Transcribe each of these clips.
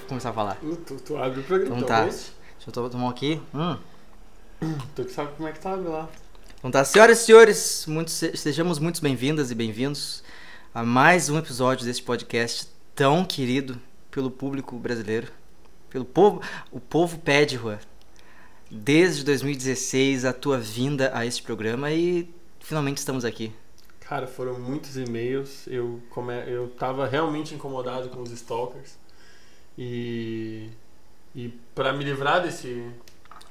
pode começar a falar? Tu, tu abre o programa. Então tá. Deixa eu to- tomar aqui. Hum. Tu que sabe como é que tá lá. Então tá, senhoras e senhores, muitos, se- sejamos muito bem-vindas e bem-vindos a mais um episódio deste podcast tão querido pelo público brasileiro, pelo povo. O povo pede, Juan, desde 2016 a tua vinda a este programa e finalmente estamos aqui. Cara, foram muitos e-mails. Eu, come... eu tava realmente incomodado com os stalkers. E. E pra me livrar desse,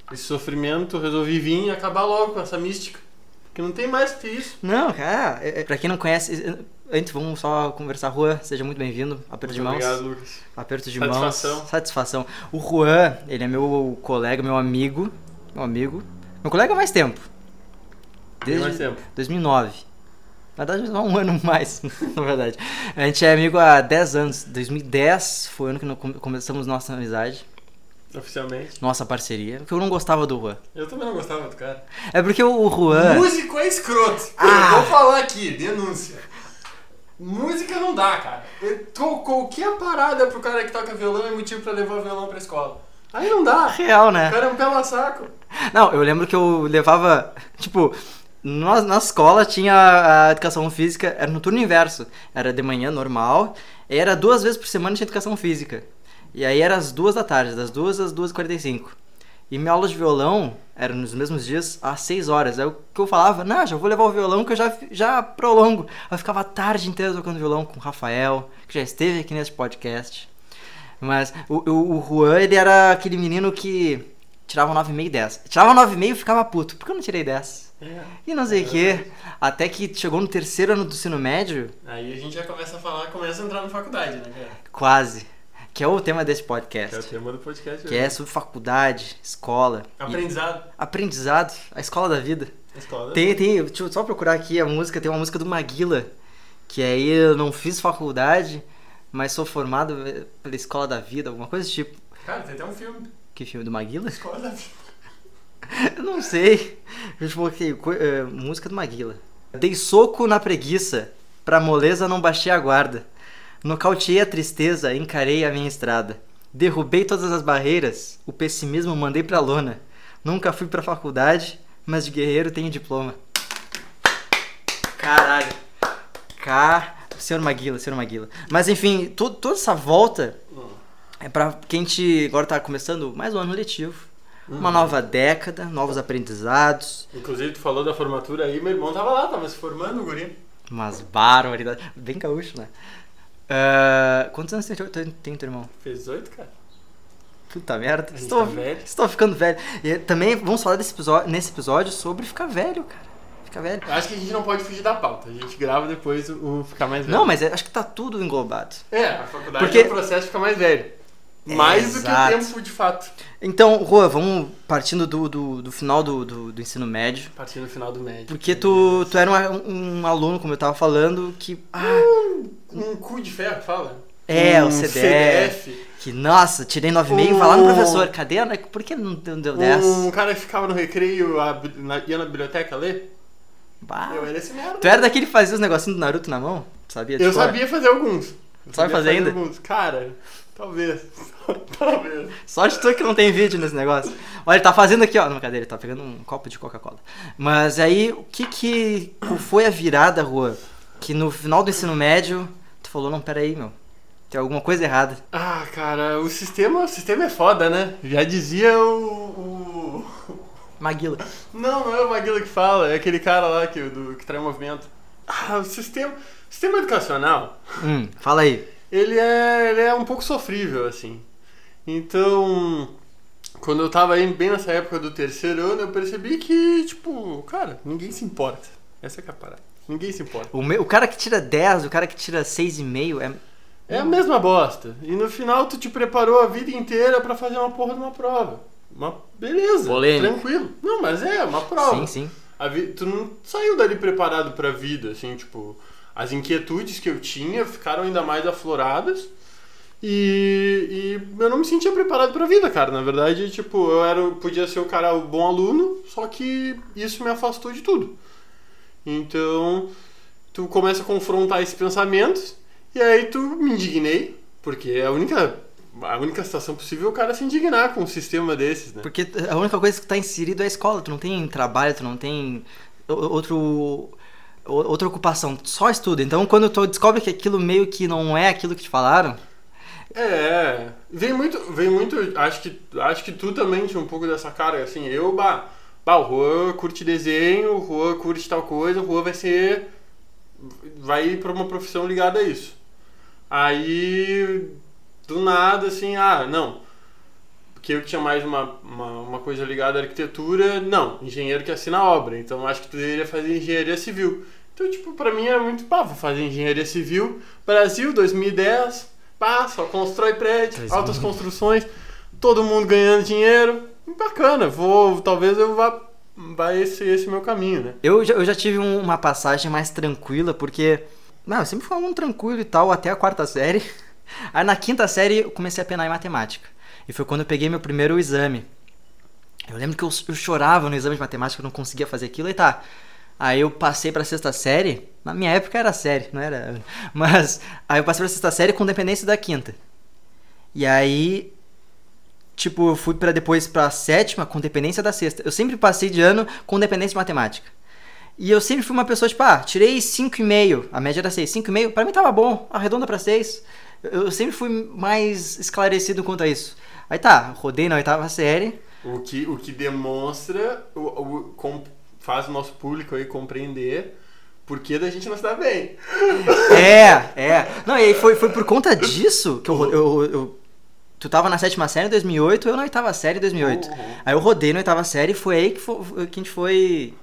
desse sofrimento, resolvi vir e acabar logo com essa mística. Porque não tem mais que isso. Não, cara, é, é, pra quem não conhece, é, antes vamos só conversar, Juan, seja muito bem-vindo. Aperto de Muito mãos. Obrigado, Lucas. Aperto de Satisfação. mãos. Satisfação. O Juan, ele é meu colega, meu amigo. Meu amigo. Meu colega há mais tempo. Tem mais tempo. 2009. Na verdade, só um ano mais, na verdade. A gente é amigo há 10 anos. 2010 foi o ano que começamos nossa amizade, Oficialmente. nossa parceria. Porque eu não gostava do Juan. Eu também não gostava do cara. É porque o Juan. Músico é escroto. Ah. Eu vou falar aqui, denúncia. Música não dá, cara. Eu- qual- Qualquer parada pro cara que toca violão é motivo pra levar violão pra escola. Aí não dá. Real, O né? cara é um pela saco. Não, eu lembro que eu levava. Tipo, na, na escola tinha a educação física, era no turno inverso. Era de manhã normal, e era duas vezes por semana tinha educação física. E aí era às duas da tarde, das duas às duas e quarenta e cinco. E minha aula de violão era nos mesmos dias, às seis horas. Aí o que eu falava, não, já vou levar o violão que eu já, já prolongo. Eu ficava a tarde inteira tocando violão com o Rafael, que já esteve aqui nesse podcast. Mas o, o, o Juan, ele era aquele menino que tirava 9,5 e 10. Tirava 9,5 e ficava puto. Por que eu não tirei 10? E não sei o quê. Até que chegou no terceiro ano do ensino médio, Aí a gente já começa a falar, começa a entrar na faculdade, né, cara? quase. Que é o tema desse Que é o podcast. tema do podcast. Que é sobre faculdade, escola. e Aprendizado. aprendizado, a escola da vida. Escola. Tem, tem, deixa eu só procurar aqui a música, tem uma música do Maguila, que aí eu não fiz faculdade, mas sou formado pela escola da vida, alguma coisa desse tipo. Cara, tem até um filme. Que filme do Maguila? Escola da vida. Eu não sei. Eu coloquei co- eh, música do Maguila. Dei soco na preguiça, pra moleza não baixei a guarda. Nocauteei a tristeza, encarei a minha estrada. Derrubei todas as barreiras, o pessimismo mandei pra lona. Nunca fui pra faculdade, mas de guerreiro tenho diploma. Caralho. Cá. Senhor Maguila, senhor Maguila. Mas enfim, to- toda essa volta é pra que a gente agora tá começando mais um ano letivo. Uma nova década, novos aprendizados, Inclusive, tu falou da formatura aí, meu irmão tava lá, tava se formando, guri. umas barbaridades. Bem gaúcho, né? Ah, quantos anos tem, tem, tem teu irmão? Fez 18, cara. Puta merda. Estou, tá velho. estou ficando velho. E também vamos falar desse episódio, nesse episódio sobre ficar velho, cara. Ficar velho. Eu acho que a gente não pode fugir da pauta. A gente grava depois o, o ficar mais velho. Não, mas é- acho que tá tudo englobado. É, a faculdade Porque- é o processo de ficar mais velho. Mais do que o Exato. tempo de fato. Então, Rua, vamos partindo do, do, do final do, do, do ensino médio. A partir do final do médio. Porque tu, tu era um, um aluno, como eu tava falando, que. Ah, Um cu de ferro, fala? é, um o CDF. CDF. Que, nossa, tirei 9,5 e vai lá no professor. Cadê? a- Por que não deu, deu 10? Um cara que ficava no recreio, a na- ia na biblioteca ler. Bah. Eu era esse merda. Tu era daquele que fazia os negocinhos do Naruto na mão? Sabia? Eu cor? sabia fazer alguns. Eu Sabe sabia fazer ainda? Alguns. Cara, talvez. talvez. Sorte tua que não tem vídeo nesse negócio. Olha, ele tá fazendo aqui, ó. Não, cadê? Ele tá pegando um copo de Coca-Cola. Mas aí, o que que foi a virada, Rua? Que no final do ensino médio, tu falou, não, pera aí, meu. Tem alguma coisa errada. Ah, cara, o sistema, o sistema é foda, né? Já dizia o. o... Maguila. Não, não é o Maguila que fala, é aquele cara lá que, do, que traz movimento. Ah, o sistema, o sistema educacional, Hum, fala aí. Ele é, ele é um pouco sofrível, assim. Então, quando eu tava aí bem nessa época do terceiro ano, eu percebi que, tipo, cara, ninguém se importa. Essa é a parada. Ninguém se importa. O, meu, o cara que tira 10, o cara que tira 6,5 é. É a mesma bosta. E no final tu te preparou a vida inteira pra fazer uma porra de uma prova. Uma beleza, Polêmico. tranquilo. Não, mas é uma prova. Sim, sim. A vi- Tu não saiu dali preparado pra vida, assim, tipo, as inquietudes que eu tinha ficaram ainda mais afloradas. E, e eu não me sentia preparado pra vida, cara. Na verdade, tipo, eu era, podia ser o cara o bom aluno, só que isso me afastou de tudo. Então, tu começa a confrontar esses pensamentos, e aí tu me indignei, porque é a única a única situação possível é o cara se indignar com um sistema desses, né? Porque a única coisa que tá inserido é a escola. Tu não tem trabalho, tu não tem outro outra ocupação, só estuda. Então, quando tu descobre que aquilo meio que não é aquilo que te falaram, É, vem muito, vem muito, acho que, acho que tu também tinha um pouco dessa cara, assim, eu, bah, bah o Juan curte desenho, o Juan curte tal coisa, o Juan vai ser, vai ir pra uma profissão ligada a isso. Aí, do nada, assim, ah, não, porque eu tinha mais uma, uma, uma coisa ligada à arquitetura, não, engenheiro que assina a obra, então acho que tu deveria fazer engenharia civil. Então, tipo, pra mim era muito, pá, vou fazer engenharia civil, Brasil, 2010, pá, só constrói prédio, 2000. altas construções, todo mundo ganhando dinheiro, bacana, vou, talvez eu vá, vai esse, esse meu caminho, né? eu já, eu já tive um- uma passagem mais tranquila, porque. Não, eu sempre fui um aluno tranquilo e tal, até a quarta série. Aí na quinta série eu comecei a penar em matemática. E foi quando eu peguei meu primeiro exame. Eu lembro que eu, eu chorava no exame de matemática, eu não conseguia fazer aquilo e tá. Aí eu passei pra sexta série. Na minha época era série, não era. Mas aí eu passei pra sexta série com dependência da quinta. E aí. Tipo, eu fui pra depois pra sétima com dependência da sexta. Eu sempre passei de ano com dependência de matemática. E eu sempre fui uma pessoa, tipo, ah, tirei 5,5. A média era 6. 5,5, pra mim tava bom. Arredonda pra 6. Eu sempre fui mais esclarecido quanto a isso. Aí tá, rodei na oitava série. O que, o que demonstra, o, o- faz o nosso público aí compreender por que da gente não se dá bem. É, é. Não, e aí foi, foi por conta disso que eu, eu, eu- Tu tava na sétima série em 2008, eu na oitava série em 2008. Uhum. Aí eu rodei na oitava série e foi aí que, fo- que a gente foi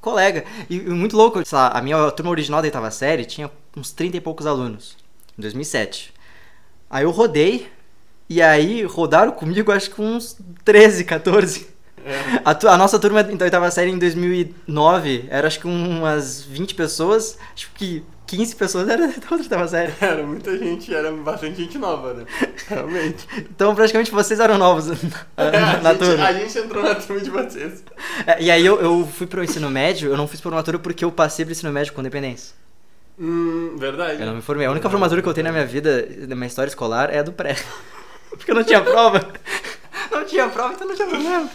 colega. E, e muito louco, sei lá, a minha turma original da oitava série tinha uns 30 e poucos alunos, em 2007. Aí eu rodei, e aí rodaram comigo acho que uns 13, 14. É. A, tu- a nossa turma da oitava série em 2009 era acho que umas 20 pessoas, acho que 15 pessoas era da outra oitava série. Era muita gente, era bastante gente nova, né? Realmente. Então praticamente vocês eram novos na, É, a, na gente, turma. a gente entrou na turma de vocês. É, E aí eu, eu fui pro ensino médio, eu não fiz formatura porque eu passei pro ensino médio com dependência. Hum, verdade. Eu não me formei. A única formatura que eu tenho na minha vida, na minha história escolar, é a do pré. Porque eu não tinha prova. Não tinha prova, então não tinha problema.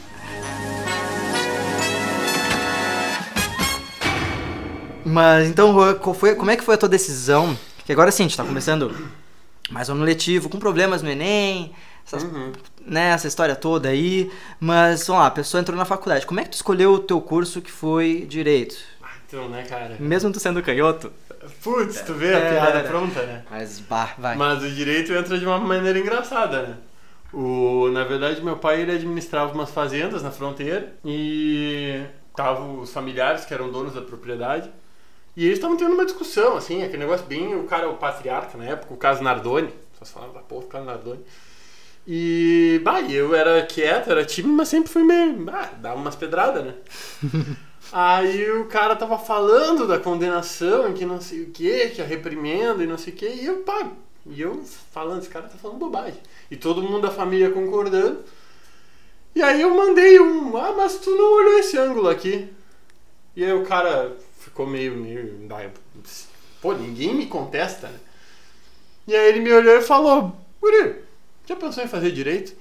Mas então, foi, como é que foi a tua decisão? Que agora sim, a gente tá começando mais um ano letivo, com problemas no Enem, essas, Uhum. né, essa história toda aí. Mas, vamos lá, a pessoa entrou na faculdade. Como é que tu escolheu o teu curso que foi Direito? Ah, Então, né, cara? Mesmo tu sendo canhoto? Putz, tu vê a É, piada é. pronta, né? Mas, bah, vai. Mas o direito entra de uma maneira engraçada, né? O, na verdade, meu pai ele administrava umas fazendas na fronteira e estavam os familiares que eram donos da propriedade e eles estavam tendo uma discussão, assim, aquele negócio bem, o cara, o patriarca na época, o caso Nardoni, só se falava da porra do caso Nardoni. E, bah, eu era quieto, era tímido, mas sempre fui meio, bah, dava umas pedradas, né? Aí o cara tava falando da condenação, que não sei o que, que a reprimenda e não sei o que, e eu, pá, e eu falando, esse cara tá falando bobagem. E todo mundo da família concordando. E aí eu mandei um, ah, mas tu não olhou esse ângulo aqui. E aí o cara ficou meio, meio, pô, ninguém me contesta, né? E aí ele me olhou e falou, Guri, já pensou em fazer direito?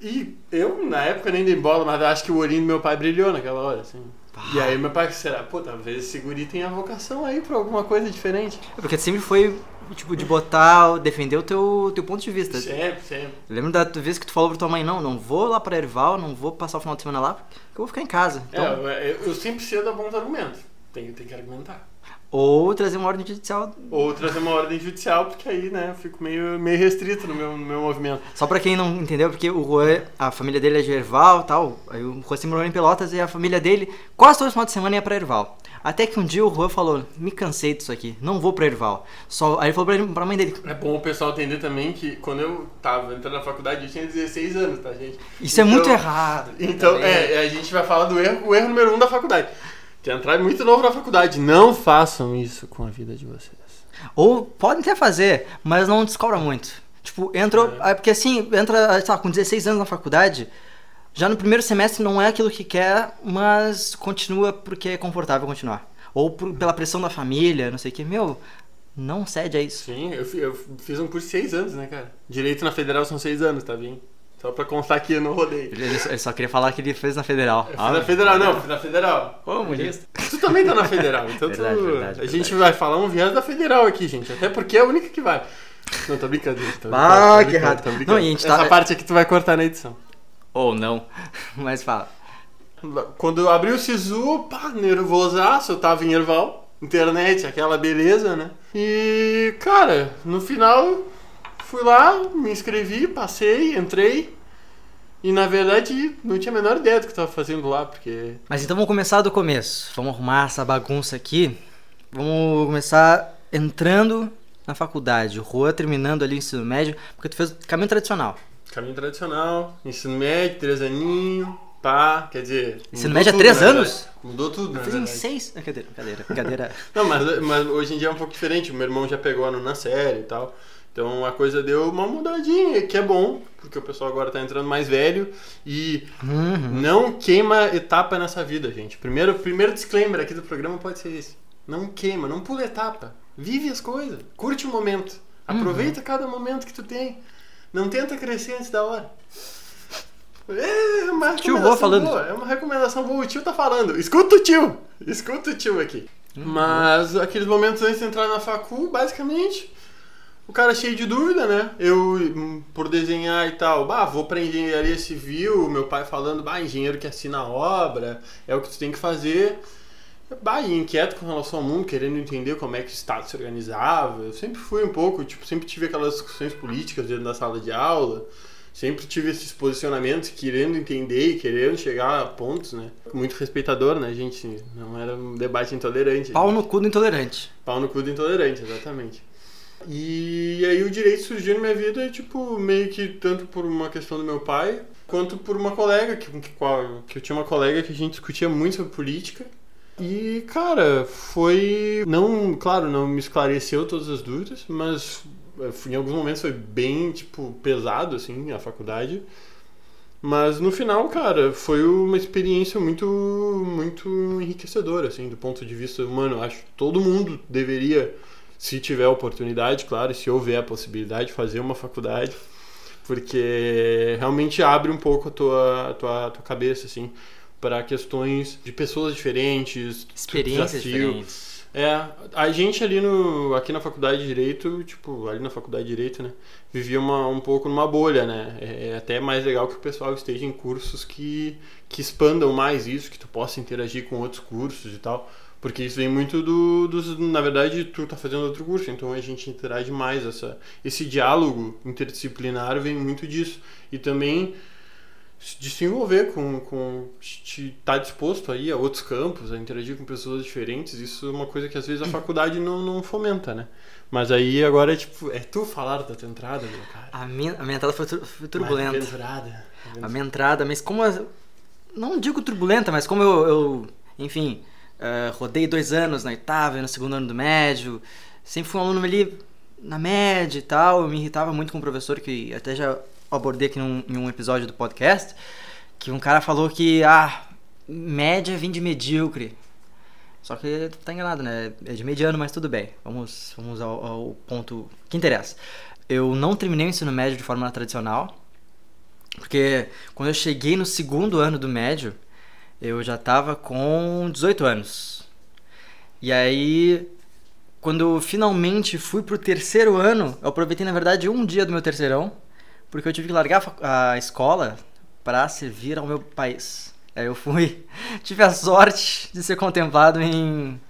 E eu, na época, nem dei bola, mas acho que o olhinho do meu pai brilhou naquela hora, assim. E aí meu pai, será? Pô, talvez esse guri tenha vocação aí pra alguma coisa diferente. Porque sempre foi, tipo, de botar, defender o teu, teu ponto de vista. Sempre, sempre. Eu lembro da vez que tu falou pra tua mãe, não, não vou lá pra Erval, não vou passar o final de semana lá, porque eu vou ficar em casa. É, Então, eu, eu- eu sempre cedo a bons argumentos. Tem, tem que argumentar. Ou trazer uma ordem judicial. Ou trazer uma ordem judicial, porque aí, né, eu fico meio, meio restrito no meu, no meu movimento. Só pra quem não entendeu, porque o Juan, a família dele é de Erval e tal, aí o Juan se morou em Pelotas e a família dele quase todo final de semana ia pra Erval. Até que um dia o Juan falou, me cansei disso aqui, não vou pra Erval. Só, aí ele falou pra, ele, pra mãe dele, É bom o pessoal entender também que quando eu tava entrando na faculdade, eu tinha 16 anos, tá, gente? isso é Então- muito errado. Então, Também. é, a gente vai falar do erro, o erro número um da faculdade. É entrar muito novo na faculdade. Não façam isso com a vida de vocês. Ou podem até fazer, mas não descobra muito. Tipo, entrou. É. é Porque assim, entra, sei lá, com 16 anos na faculdade, já no primeiro semestre não é aquilo que quer, mas continua porque é confortável continuar. Ou por- pela pressão da família, não sei o que. Meu, não cede a isso. Sim, eu, eu fiz um curso de seis anos, né, cara? Direito na federal são seis anos, tá bem? Só pra constar que eu não rodei. Ele, ele só- queria falar que ele fez na federal. Eu fiz na federal, não, fiz na federal. Comunista. Tu também tá na federal, então tu- Verdade, verdade, a gente verdade. vai falar um viés da federal aqui, gente. Até porque é a única que vai. Não, tô brincando. Tô brincando, Ah, tô que brincando, errado. tô Não, brincando. a gente Essa tá- parte aqui tu vai cortar na edição. Ou não. Mas fala. Quando eu abri o Sisu, pá, nervosaço, eu tava em Erval, internet, aquela beleza, né? E, cara, no final, fui lá, me inscrevi, passei, entrei. E na verdade, não tinha a menor ideia do que eu tava fazendo lá, porque. Mas então vamos começar do começo. Vamos arrumar essa bagunça aqui. Vamos começar entrando na faculdade. O Juan terminando ali o ensino médio, porque tu fez caminho tradicional. Caminho tradicional, ensino médio, três aninhos, pá, quer dizer. Ensino médio é tudo, três na anos? Mudou tudo, Eu na fiz em seis. Brincadeira, brincadeira, brincadeira. Não, mas, mas hoje em dia é um pouco diferente. O meu irmão já pegou a nona série e tal. Então a coisa deu uma mudadinha, que é bom, porque o pessoal agora tá entrando mais velho e Uhum. não queima etapa nessa vida, gente. Primeiro, primeiro disclaimer aqui do programa pode ser esse. Não queima, não pula etapa. Vive as coisas, curte o momento. Aproveita cada momento que tu tem. Não tenta crescer antes da hora. É uma Tio Vô falando. boa, É uma recomendação boa. O tio tá falando. Escuta o tio. Escuta o tio aqui. Mas aqueles momentos antes de entrar na facu, basicamente, o cara cheio de dúvida, né? Eu, hum, por desenhar e tal, bah, vou pra engenharia civil, meu pai falando, bah, engenheiro que assina a obra, é o que tu tem que fazer. Bah, e inquieto com relação ao mundo, querendo entender como é que o Estado se organizava. Eu sempre fui um pouco, tipo, sempre tive aquelas discussões políticas dentro da sala de aula. Sempre tive esses posicionamentos, querendo entender e querendo chegar a pontos, né? Muito respeitador, né, gente? Não era um debate intolerante. Pau no cu do intolerante. Pau no cu do intolerante, exatamente. E aí o direito surgiu na minha vida, tipo, meio que tanto por uma questão do meu pai, quanto por uma colega, que, qual- que eu tinha uma colega que a gente discutia muito sobre política. E, cara, foi. Não, claro, não me esclareceu todas as dúvidas, mas eh, em alguns momentos foi bem, tipo, pesado, assim, a faculdade. Mas no final, cara, foi uma experiência muito, muito enriquecedora, assim, do ponto de vista humano. Acho que todo mundo deveria, se tiver oportunidade, claro, se houver a possibilidade, fazer uma faculdade, porque realmente abre um pouco a tua, a tua, a tua cabeça, assim, para questões de pessoas diferentes, Experiências diferentes. É, a gente ali no, aqui na faculdade de Direito, tipo, ali na faculdade de Direito, né, vivia uma, um pouco numa bolha, né, é, é até mais legal que o pessoal esteja em cursos que, que expandam mais isso, que tu possa interagir com outros cursos e tal, porque isso vem muito do, dos, na verdade, tu tá fazendo outro curso, então a gente interage mais, essa, esse diálogo interdisciplinar vem muito disso, e também de se envolver com, com de estar disposto aí a outros campos, a interagir com pessoas diferentes, isso é uma coisa que às vezes a faculdade não, não fomenta, né? Mas aí agora é tipo, é tu falar da tua entrada, meu cara. A minha, a minha entrada foi, foi turbulenta. Mais aventurada. A minha entrada, mas como. a- Não digo turbulenta, mas como eu, eu, enfim, eh, rodei dois anos na oitava e no segundo ano do médio, sempre fui um aluno ali na média e tal, eu me irritava muito com um professor que até já abordei aqui num, em um episódio do podcast, que um cara falou que, ah, média vem de medíocre. Só que tá enganado, né? É de mediano, mas tudo bem. Vamos, vamos ao, ao ponto que interessa. Eu não terminei o ensino médio de forma tradicional, porque quando eu cheguei no segundo ano do médio, eu já tava com 18 anos. E aí, quando eu finalmente fui pro terceiro ano, eu aproveitei na verdade um dia do meu terceirão, porque eu tive que largar a escola para servir ao meu país. Aí eu fui, tive a sorte de ser contemplado em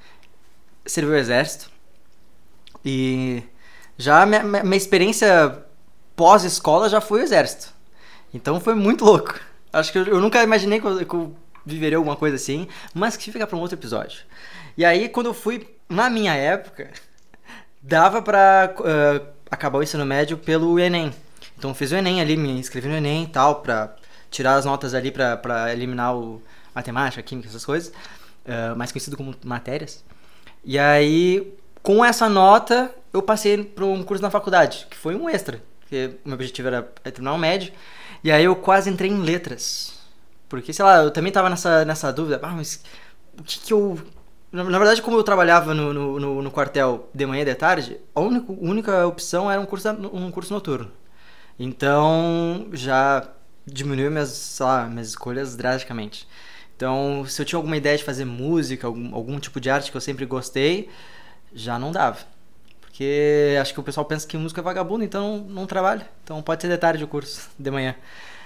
servir o exército. E já minha minha experiência pós-escola já foi o exército. Então foi muito louco. Acho que eu, eu nunca imaginei que eu, que eu viveria alguma coisa assim, mas que fica para um outro episódio. E aí, quando eu fui, na minha época, dava pra eh, acabar o ensino médio pelo Enem. Então eu fiz o Enem ali, me inscrevi no Enem e tal, pra tirar as notas ali pra, pra eliminar o matemática, química, essas coisas, eh, mais conhecido como matérias. E aí, com essa nota, eu passei para um curso na faculdade, que foi um extra, porque o meu objetivo era é terminar o médio. E aí eu quase entrei em letras. Porque, sei lá, eu também tava nessa, nessa dúvida, ah, mas o que que eu Na, na verdade, como eu trabalhava no, no, no, no quartel de manhã e de tarde, a única, única opção era um curso, um curso noturno. Então, já diminuiu minhas, sei lá, minhas escolhas drasticamente. Então, se eu tinha alguma ideia de fazer música, algum, algum tipo de arte que eu sempre gostei, já não dava. Porque acho que o pessoal pensa que música é vagabundo, então não, não trabalha. Então pode ser de tarde o curso, de manhã.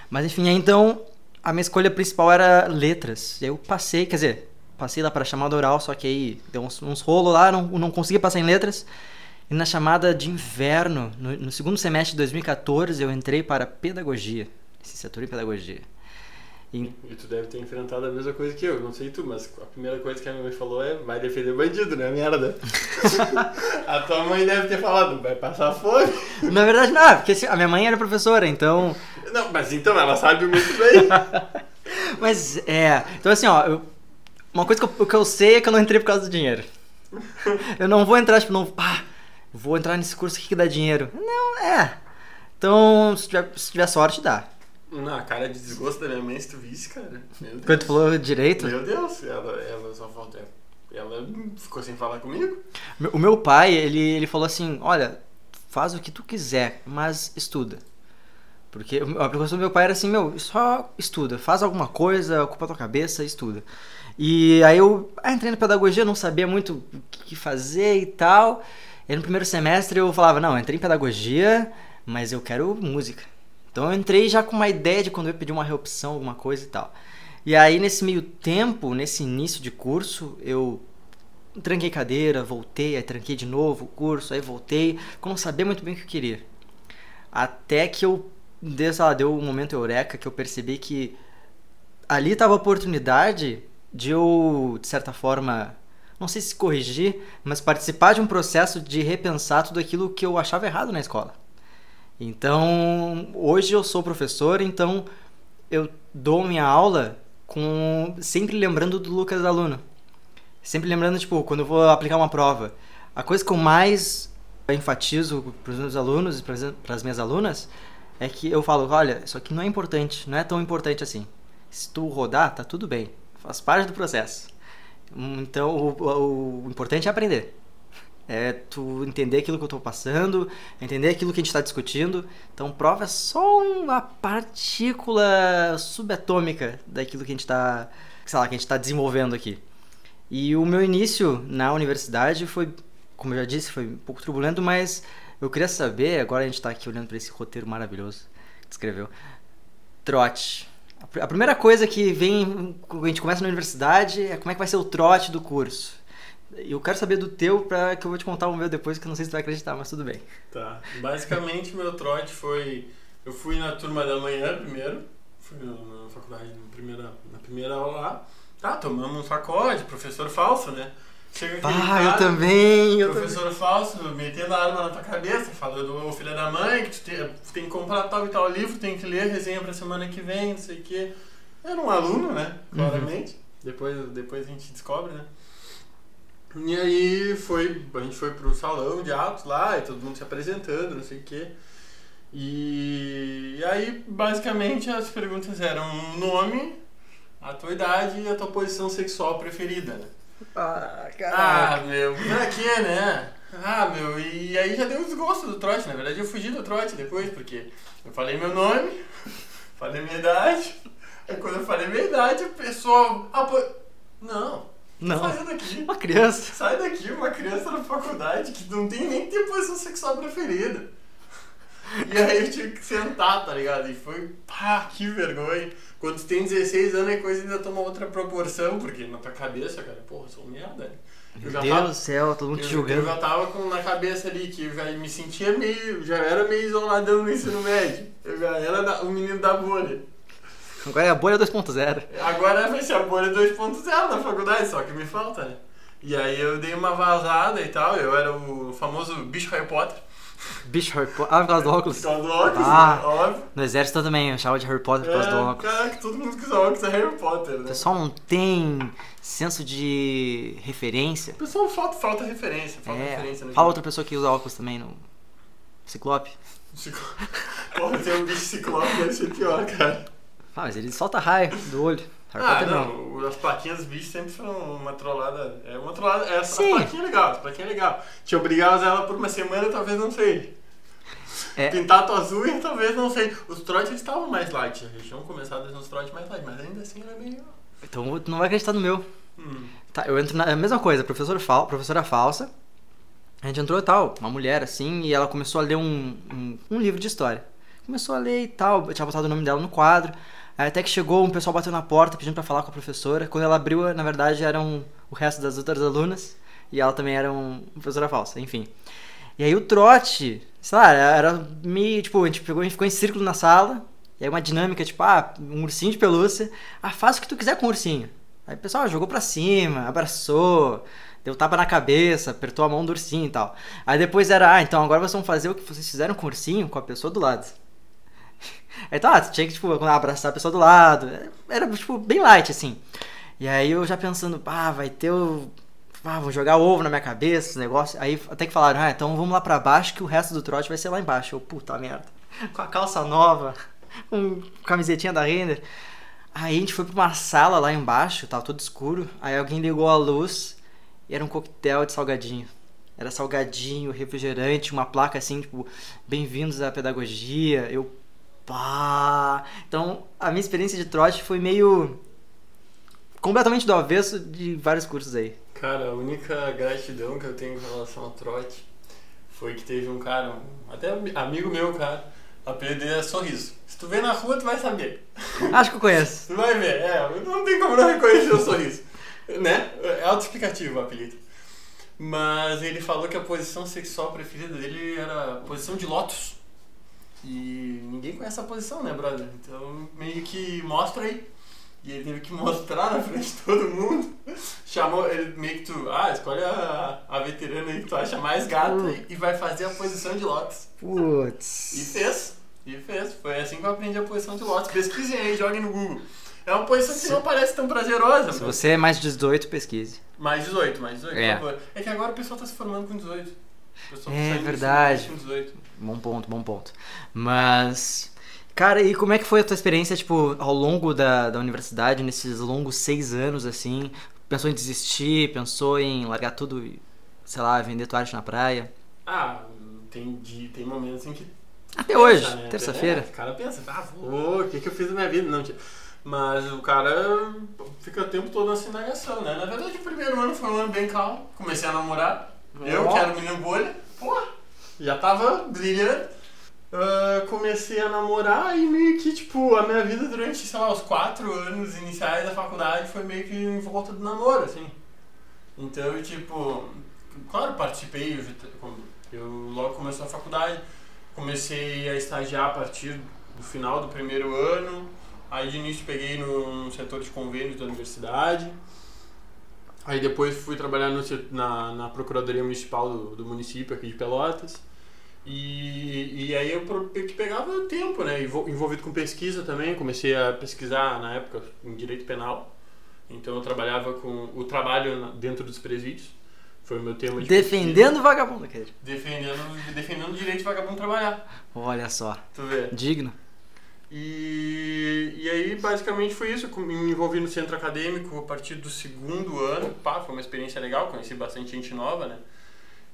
Mas enfim, então a minha escolha principal era letras. Eu passei, quer dizer, passei lá para chamada oral, só que aí deu uns, uns rolos lá, não, não conseguia passar em letras. E na chamada de inverno, no, no segundo semestre de 2014, eu entrei para pedagogia, licenciatura em pedagogia. E E tu deve ter enfrentado a mesma coisa que eu, não sei tu, mas a primeira coisa que a minha mãe falou é vai defender bandido, né? Merda. a tua mãe deve ter falado, vai passar fome. na verdade, não, porque assim, a minha mãe era professora, então Não, mas então ela sabe muito bem. Mas é. Então assim, ó, eu- uma coisa que eu, que eu sei é que eu não entrei por causa do dinheiro. Eu não vou entrar, tipo, não. Ah, vou entrar nesse curso aqui que dá dinheiro. Não, é. Então, se tiver, se tiver sorte, dá. Na cara de desgosto da minha mãe, se tu visse, cara. Meu Deus. Quando tu falou direito, Meu Deus, ela, ela só falta. Ela ficou sem falar comigo. o meu pai, ele, ele falou assim: olha, faz o que tu quiser, mas estuda. Porque a preocupação do meu pai era assim: meu, só estuda, faz alguma coisa, ocupa tua cabeça, estuda. E aí eu ah, entrei na pedagogia, não sabia muito o que fazer e tal. E no primeiro semestre eu falava: não, entrei em pedagogia, mas eu quero música. Então eu entrei já com uma ideia de quando eu ia pedir uma reopção, alguma coisa e tal. E aí nesse meio tempo, nesse início de curso, eu tranquei cadeira, voltei, aí tranquei de novo o curso, aí voltei, eu não sabia muito bem o que eu queria. Até que eu sei lá, deu um momento eureka que eu percebi que ali estava a oportunidade de eu, de certa forma, não sei se corrigir, mas participar de um processo de repensar tudo aquilo que eu achava errado na escola. Então, hoje eu sou professor, então eu dou minha aula com sempre lembrando do Lucas aluno. Sempre lembrando, tipo, quando eu vou aplicar uma prova, a coisa que eu mais enfatizo para os meus alunos e para as minhas alunas é que eu falo, olha, isso aqui não é importante, não é tão importante assim. Se tu rodar, tá tudo bem, faz parte do processo. Então, o, o, o importante é aprender. É tu entender aquilo que eu tô passando, entender aquilo que a gente está discutindo. Então, prova é só uma partícula subatômica daquilo que a gente está, sei lá, que a gente tá desenvolvendo aqui. E o meu início na universidade foi, como eu já disse, foi um pouco turbulento, mas eu queria saber, agora a gente tá aqui olhando para esse roteiro maravilhoso que escreveu. Trote. A pr- A primeira coisa que vem a gente começa na universidade é como é que vai ser o trote do curso. Eu quero saber do teu para que eu vou te contar o meu depois, que eu não sei se tu vai acreditar, mas tudo bem. Tá. Basicamente, meu trote foi. Eu fui na turma da manhã primeiro. Fui na, faculdade na primeira, na primeira aula lá. Tá, tomamos um sacode, professor falso, né? Chega aquele Ah, eu também, eu também. Professor falso, metendo a arma na tua cabeça, falando, ô filha da mãe, que tu tem, tem que comprar tal e tal livro, tem que ler resenha pra semana que vem, não sei o quê. Era um aluno, né? Claramente. Depois, depois a gente descobre, né? E aí foi, a gente foi pro salão de atos lá, e todo mundo se apresentando, não sei o quê. E, e aí, basicamente, as perguntas eram o nome, a tua idade e a tua posição sexual preferida, né? Ah, Ah, meu, pra quê, né? Ah, meu, e aí já deu um desgosto do trote. Na verdade, eu fugi do trote depois, porque eu falei meu nome, falei minha idade. Aí quando eu falei minha idade, o pessoal. Ah, pô, não, Não, sai daqui. uma criança. Sai daqui, uma criança na faculdade que não tem nem ter posição sexual preferida. E aí eu tive que sentar, tá ligado? E foi, pá, que vergonha. Quando tu tem 16 anos, a coisa ainda toma outra proporção, porque na tua cabeça, cara, porra, eu sou merda. né? Eu Meu já Deus tava- do céu, todo mundo te eu, eu julgando. já tava com, na cabeça ali que eu já me sentia meio. Já era meio isoladão no ensino médio. Eu já era da- o menino da bolha. Agora é a bolha 2.0. Agora vai ser a bolha 2.0 na faculdade, só que me falta, né? E aí eu dei uma vazada e tal, eu era o famoso bicho Harry Potter. Bicho Harry Potter. Ah, por causa do óculos. Por causa do óculos, Ah. né? óbvio. No exército eu também, eu achava de Harry Potter por causa do É, óculos. Caraca, todo mundo que usa óculos é Harry Potter, O né? pessoal não tem senso de referência. O pessoal falta, falta referência, falta É, referência no fala outra pessoa que usa óculos também no Ciclope. Ciclo- Porra, tem um bicho ciclope deve ser pior, cara. Ah, mas ele solta raio do olho. Harry Ah, Potter não, as plaquinhas bichos sempre são uma trollada. É uma trollada. Essa Sim. plaquinha é legal, essa plaquinha é legal. Te obrigar a usar ela por uma semana, talvez não sei. É. Pintar tuas unhas, talvez não sei. Os trotes estavam mais light, eles tinham começado a uns trotes mais light, mas ainda assim era meio. Então tu não vai acreditar no meu. Hum. Tá, eu entro na é a mesma coisa, professor fal, professora falsa. A gente entrou e tal, uma mulher assim, e ela começou a ler um, um, um livro de história. Começou a ler e tal, eu tinha botado o nome dela no quadro. Aí até que chegou, um pessoal bateu na porta pedindo pra falar com a professora. Quando ela abriu, na verdade, eram o resto das outras alunas. E ela também era uma professora falsa, enfim. E aí o trote, sei lá, era meio, tipo, a gente pegou e ficou em círculo na sala. E aí uma dinâmica, tipo, ah, um ursinho de pelúcia. Ah, faz o que tu quiser com o ursinho. Aí o pessoal jogou pra cima, abraçou, deu tapa na cabeça, apertou a mão do ursinho e tal. Aí depois era, ah, então agora vocês vão fazer o que vocês fizeram com o ursinho com a pessoa do lado. Aí tá, tu tinha que, tipo, abraçar a pessoa do lado. Era, tipo, bem light, assim. E aí eu já pensando, ah, vai ter o. Ah, vão jogar ovo na minha cabeça, esse negócio. Aí até que falaram, ah, então vamos lá pra baixo que o resto do trote vai ser lá embaixo. Eu, puta merda. Com a calça nova, com camisetinha da Render. Aí a gente foi pra uma sala lá embaixo, tava tudo escuro. Aí alguém ligou a luz e era um coquetel de salgadinho. Era salgadinho, refrigerante, uma placa assim, tipo, bem-vindos à pedagogia. Eu, pá. Então, a minha experiência de trote foi meio completamente do avesso de vários cursos aí. Cara, a única gratidão que eu tenho em relação ao trote foi que teve um cara, um, até ami- amigo meu, cara, o apelido dele é Sorriso. Se tu vê na rua, tu vai saber. Acho que eu conheço. Tu vai ver, é, não tem como não reconhecer o sorriso. Né? É autoexplicativo o apelido. Mas ele falou que a posição sexual preferida dele era a posição de lótus. E ninguém conhece a posição, né, brother? Então meio que mostra aí. E ele teve que mostrar na frente de todo mundo. Chamou, ele meio que tu, ah, escolhe a, a veterana aí que tu acha mais gata Hum. e vai fazer a posição de lótus. E Putz. fez. E fez. Foi assim que eu aprendi a posição de lótus. Pesquisem aí, joguem no Google. É uma posição que não parece tão prazerosa. Se mas- você é mais de 18, pesquise. Mais 18, mais 18, É. por favor. É que agora o pessoal tá se formando com 18. O pessoal tá É do verdade. Com 18. Bom ponto, bom ponto. Mas. Cara, e como é que foi a tua experiência, tipo, ao longo da, da universidade, nesses longos seis anos, assim? Pensou em desistir? Pensou em largar tudo e, sei lá, vender tua arte na praia? Ah, tem, tem momentos em que. Até pensa, hoje, né? terça-feira. É, o cara pensa, ah, vou, o que, que eu fiz na minha vida? Não, tia. Mas o cara fica o tempo todo nessa indagação, né? Na verdade, o primeiro ano foi um ano bem calmo. Comecei a namorar. Eu, que era o menino bolha, pô, já tava brilhando. Ah, comecei a namorar e meio que, tipo, a minha vida durante, sei lá, os quatro anos iniciais da faculdade foi meio que em volta do namoro, assim. Então, eu, tipo, claro, participei, eu, eu logo começou a faculdade, comecei a estagiar a partir do final do primeiro ano, aí de início peguei no setor de convênios da universidade, aí depois fui trabalhar no, na, na Procuradoria Municipal do, do município aqui de Pelotas, e, e aí eu que pegava tempo, né, envol- envolvido com pesquisa também, comecei a pesquisar na época em Direito Penal, então eu trabalhava com o trabalho dentro dos presídios, foi o meu tema de pesquisa. Defendendo o vagabundo, querido. Defendendo, defendendo o direito de vagabundo trabalhar. Olha só. Tu vê? Digno. E, e aí, basicamente, foi isso. Me envolvi no centro acadêmico a partir do segundo ano. Pá, foi uma experiência legal, conheci bastante gente nova, né?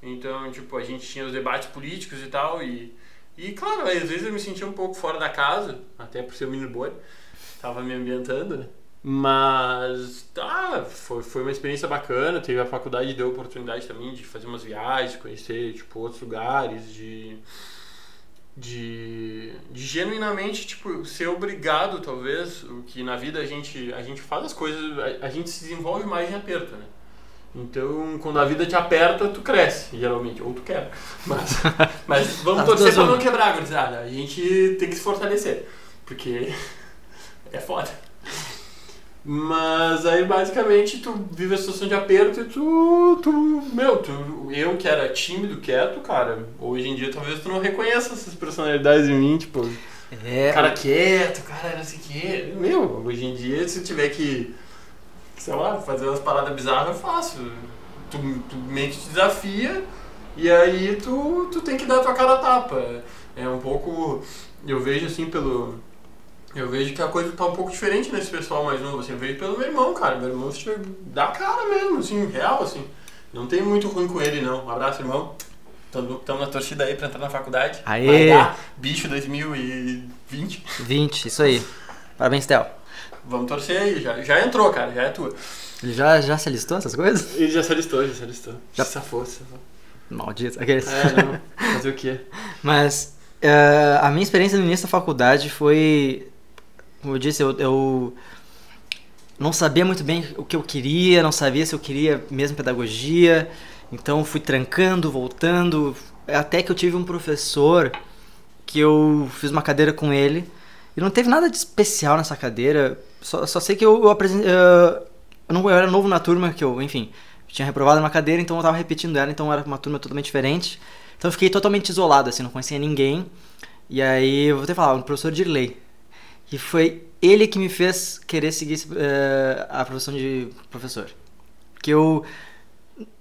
Então, tipo, a gente tinha os debates políticos e tal. E, e claro, às vezes eu me sentia um pouco fora da casa, até por ser um menino boi. Tava me ambientando, né? Mas, tá, foi, foi uma experiência bacana. Teve a faculdade deu a oportunidade também de fazer umas viagens, conhecer, tipo, outros lugares, de de, de genuinamente tipo ser obrigado talvez o que na vida a gente a gente faz as coisas a, a gente se desenvolve mais em aperto né então quando a vida te aperta tu cresce geralmente ou tu quebra mas mas vamos torcer pra não quebrar gurizada a gente tem que se fortalecer porque é foda mas aí basicamente tu vive a situação de aperto e tu, tu meu, tu, eu que era tímido, quieto, cara, hoje em dia talvez tu não reconheça essas personalidades em mim, tipo, É. cara quieto, cara não sei o quê. Meu, hoje em dia se tiver que, sei lá, fazer umas paradas bizarras, eu faço. Tu, tu meio que te desafia e aí tu, tu tem que dar a tua cara a tapa. É um pouco, eu vejo assim pelo Eu vejo que a coisa tá um pouco diferente nesse pessoal mais novo, assim, eu vejo pelo meu irmão, cara. Meu irmão tipo, dá cara mesmo, assim, real, assim. Não tem muito ruim com ele, não. Um abraço, irmão. Estamos na torcida aí pra entrar na faculdade. Aê! Vai dar bicho 2020. 20, isso aí. Parabéns, Theo. Vamos torcer aí, já, já entrou, cara, já é tua. Ele já, já se alistou essas coisas? Ele já se alistou, já se alistou. Já- Já safou, safou. Maldito. Aqueles. É, não. Fazer o quê? Mas eh, a minha experiência no início da faculdade foi. Como eu disse, eu, eu não sabia muito bem o que eu queria, não sabia se eu queria mesmo pedagogia. Então fui trancando, voltando. Até que eu tive um professor que eu fiz uma cadeira com ele. E não teve nada de especial nessa cadeira. Só, só sei que eu, eu apresentei. eu, não, eu era novo na turma, que eu, enfim, tinha reprovado uma cadeira, então eu tava repetindo ela, então era uma turma totalmente diferente. Então eu fiquei totalmente isolado, assim, não conhecia ninguém. E aí eu vou que falar, o professor Dirley. E foi ele que me fez querer seguir eh, a profissão de professor. Que eu.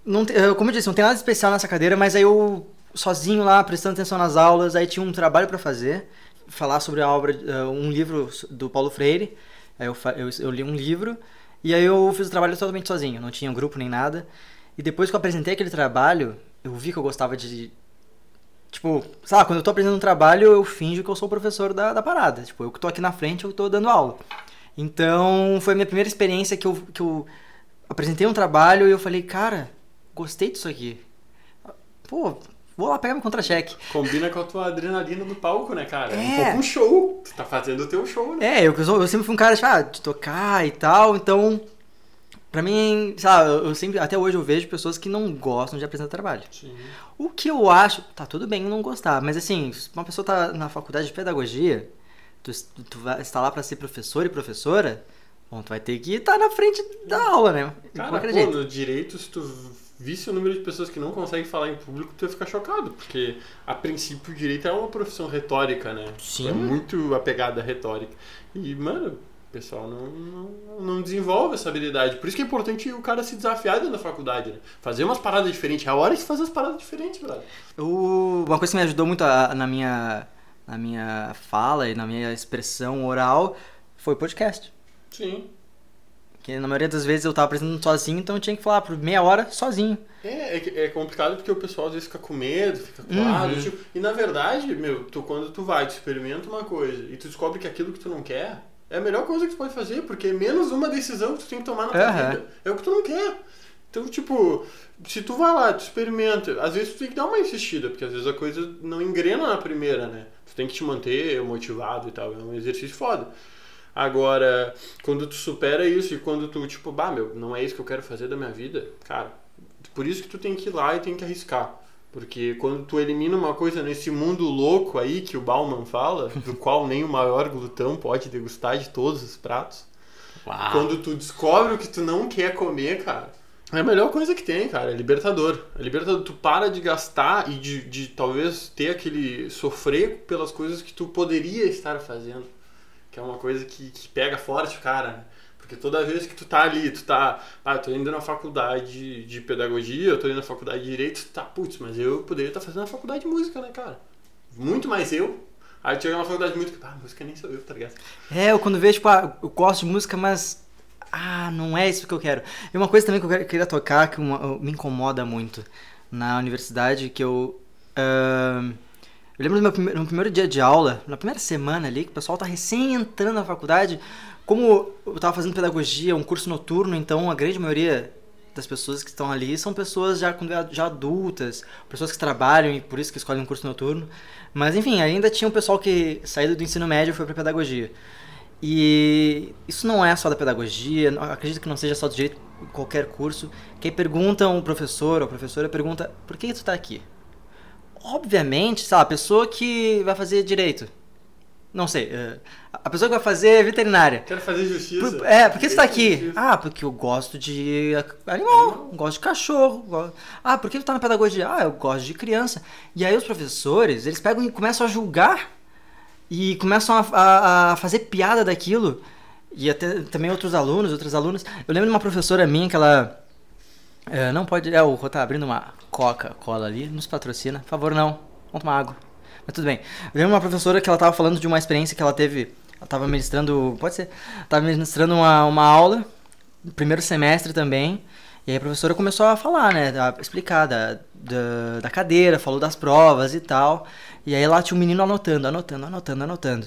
Não, eh, como eu disse, não tem nada especial nessa cadeira, mas aí eu, sozinho lá, prestando atenção nas aulas, aí tinha um trabalho para fazer, falar sobre a obra, eh, um livro do Paulo Freire. Aí eu, eu, eu li um livro, e aí eu fiz o trabalho totalmente sozinho, não tinha um grupo nem nada. E depois que eu apresentei aquele trabalho, eu vi que eu gostava de. Tipo, sabe, quando eu tô apresentando um trabalho, eu finjo que eu sou o professor da, da parada. Tipo, eu que tô aqui na frente, eu tô dando aula. Então, foi a minha primeira experiência que eu, que eu apresentei um trabalho e eu falei, cara, gostei disso aqui. Pô, vou lá pegar meu contra-cheque. Combina com a tua adrenalina do palco, né, cara? É um pouco um show. Tu tá fazendo o teu show, né? É, eu, eu, sempre fui um cara tipo, ah, de tocar e tal, então, pra mim, sabe, eu sempre, até hoje eu vejo pessoas que não gostam de apresentar trabalho. Sim. O que eu acho, tá tudo bem não gostar, mas assim, se uma pessoa tá na faculdade de pedagogia, tu, tu vai estar lá pra ser professor e professora, bom, tu vai ter que estar na frente da aula, né? De Cara, pô, jeito. no direito, se tu visse o número de pessoas que não conseguem falar em público, tu ia ficar chocado, porque a princípio o direito é uma profissão retórica, né? Sim. É muito apegada à retórica. E, mano, o pessoal não, não, não desenvolve essa habilidade. Por isso que é importante o cara se desafiar dentro da faculdade, né? Fazer umas paradas diferentes. É a hora de fazer as paradas diferentes, brother. O- uma coisa que me ajudou muito a- na minha na minha fala e na minha expressão oral foi o podcast. Sim. Que na maioria das vezes eu tava apresentando sozinho, então eu tinha que falar por meia hora sozinho. É, é, é complicado porque o pessoal às vezes fica com medo, fica com Uhum. tipo, E na verdade, meu, tu, quando tu vai, tu experimenta uma coisa e tu descobre que aquilo que tu não quer é a melhor coisa que tu pode fazer, porque é menos uma decisão que tu tem que tomar na tua Aham. vida. É o que tu não quer. Então, tipo, se tu vai lá, tu experimenta, às vezes tu tem que dar uma insistida, porque às vezes a coisa não engrena na primeira, né? Tu tem que te manter motivado e tal, é um exercício foda. Agora, quando tu supera isso e quando tu, tipo, bah, meu, não é isso que eu quero fazer da minha vida, cara, por isso que tu tem que ir lá e tem que arriscar. Porque quando tu elimina uma coisa nesse mundo louco aí que o Bauman fala, do qual nem o maior glutão pode degustar de todos os pratos, quando tu descobre o que tu não quer comer, cara, é a melhor coisa que tem, cara. É libertador. É libertador. Tu para de gastar e de, de talvez ter aquele sofrer pelas coisas que tu poderia estar fazendo. Que é uma coisa que, que pega forte o cara, né? Porque toda vez que tu tá ali, tu tá. Ah, eu tô indo na faculdade de pedagogia, eu tô indo na faculdade de direito, tu tá, putz, mas eu poderia estar fazendo a faculdade de música, né, cara? Muito mais eu. Aí tu chega na faculdade de música, ah, música nem sou eu, tá ligado? É, eu quando vejo, tipo, ah, eu gosto de música, mas. Ah, não é isso que eu quero. E uma coisa também que eu queria tocar, que uma- me incomoda muito na universidade, que eu. ahn, eu lembro do meu primeiro, no primeiro dia de aula, na primeira semana ali, que o pessoal tá recém entrando na faculdade. Como eu tava fazendo pedagogia, um curso noturno, então a grande maioria das pessoas que estão ali são pessoas já, já adultas, pessoas que trabalham e por isso que escolhem um curso noturno. Mas enfim, ainda tinha um pessoal que saído do ensino médio e foi para pedagogia. E isso não é só da pedagogia, acredito que não seja só do direito, qualquer curso. Que perguntam o professor ou a professora pergunta: por que tu tá aqui? Obviamente, sabe, a pessoa que vai fazer direito. Não sei, eh, a pessoa que vai fazer veterinária. Quero fazer justiça. Por- é, por que você tá aqui? justiça. Ah, porque eu gosto de animal, gosto de cachorro. go- Ah, por que tu tá na pedagogia? Ah, eu gosto de criança. E aí os professores, eles pegam e começam a julgar e começam a, a- a fazer piada daquilo. E até também outros alunos, outras alunas. Eu lembro de uma professora minha que ela. É, não pode. É, o Rô tá abrindo uma Coca-Cola ali, nos patrocina. Por favor, não. Vamos tomar água. Mas tudo bem. Eu lembro uma professora que ela tava falando de uma experiência que ela teve eu tava ministrando, pode ser, tava ministrando uma, uma aula, primeiro semestre também, e aí a professora começou a falar, né, a explicar da, da, da cadeira, falou das provas e tal, e aí lá tinha um menino anotando, anotando, anotando, anotando.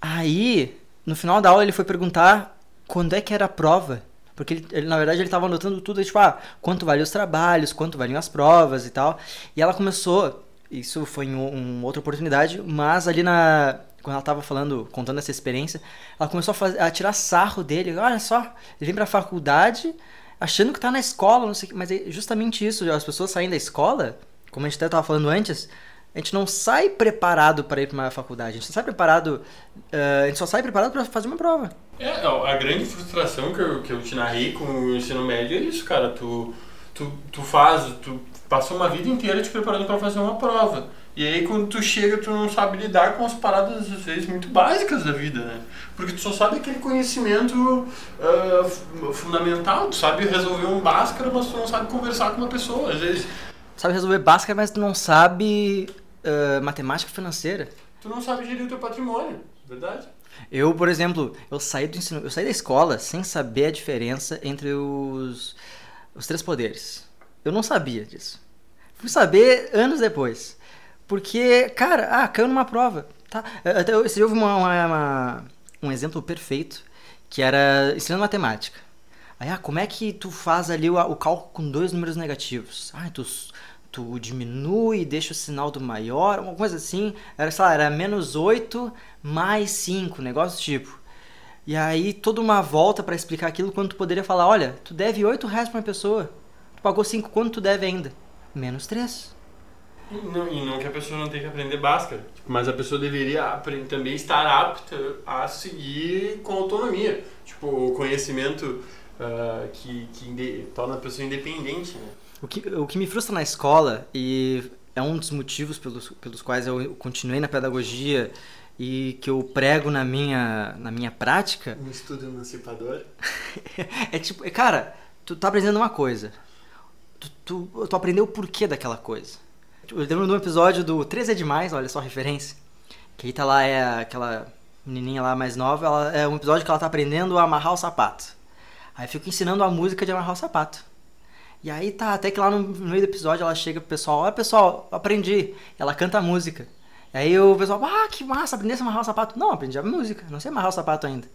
Aí, no final da aula ele foi perguntar quando é que era a prova, porque ele, ele, na verdade ele estava anotando tudo, tipo, ah, quanto valiam os trabalhos, quanto valiam as provas e tal. E ela começou, isso foi em uma outra oportunidade, mas ali na quando ela estava falando, contando essa experiência, ela começou a, a tirar sarro dele. Olha só, ele vem para a faculdade achando que está na escola, não sei, mas é justamente isso, as pessoas saem da escola, como a gente até estava falando antes, a gente não sai preparado para ir para uma faculdade, a gente só sai preparado, uh, a gente só sai preparado para fazer uma prova. É, a grande frustração que eu, que eu te narrei com o ensino médio é isso, cara, tu, tu, tu faz, tu passou uma vida inteira te preparando para fazer uma prova. E aí quando tu chega, tu não sabe lidar com as paradas, às vezes, muito básicas da vida, né? Porque tu só sabe aquele conhecimento uh, fundamental, tu sabe resolver um Bhaskara, mas tu não sabe conversar com uma pessoa, às vezes. Sabe resolver Bhaskara, mas tu não sabe uh, matemática financeira. Tu não sabe gerir o teu patrimônio, verdade? Eu, por exemplo, eu saí do ensino, eu saí da escola sem saber a diferença entre os, os três poderes. Eu não sabia disso. Fui saber anos depois. Porque, cara, ah, caiu numa prova. Tá? Até você ouve uma, uma, uma, um exemplo perfeito, que era ensinando matemática. Aí, ah, como é que tu faz ali o, o cálculo com dois números negativos? Ah, tu, tu diminui, deixa o sinal do maior, uma coisa assim. Era, sei lá, era menos 8 mais 5, negócio tipo. E aí, toda uma volta para explicar aquilo, quando tu poderia falar, olha, tu deve 8 reais pra uma pessoa. Tu pagou 5, quanto tu deve ainda? Menos 3. Não, e não que a pessoa não tenha que aprender Bhaskara, mas a pessoa deveria aprender, também estar apta a seguir com autonomia. Tipo, o conhecimento uh, que, que torna a pessoa independente. Né? O, que, o que me frustra na escola, e é um dos motivos pelos, pelos quais eu continuei na pedagogia e que eu prego na minha, na minha prática. Um estudo emancipador? é tipo, cara, tu tá aprendendo uma coisa. Tu, tu, tu aprendeu o porquê daquela coisa. Eu lembro de um episódio do 13 é Demais, olha só a referência. Que aí tá lá, é aquela menininha lá mais nova, ela, é um episódio que ela tá aprendendo a amarrar o sapato. Aí fico ensinando a música de amarrar o sapato. E aí tá, até que lá no meio do episódio ela chega pro pessoal, olha pessoal, aprendi. Ela canta música. E aí o pessoal, ah, que massa, aprendeu a amarrar o sapato. Não, aprendi a música, não sei amarrar o sapato ainda.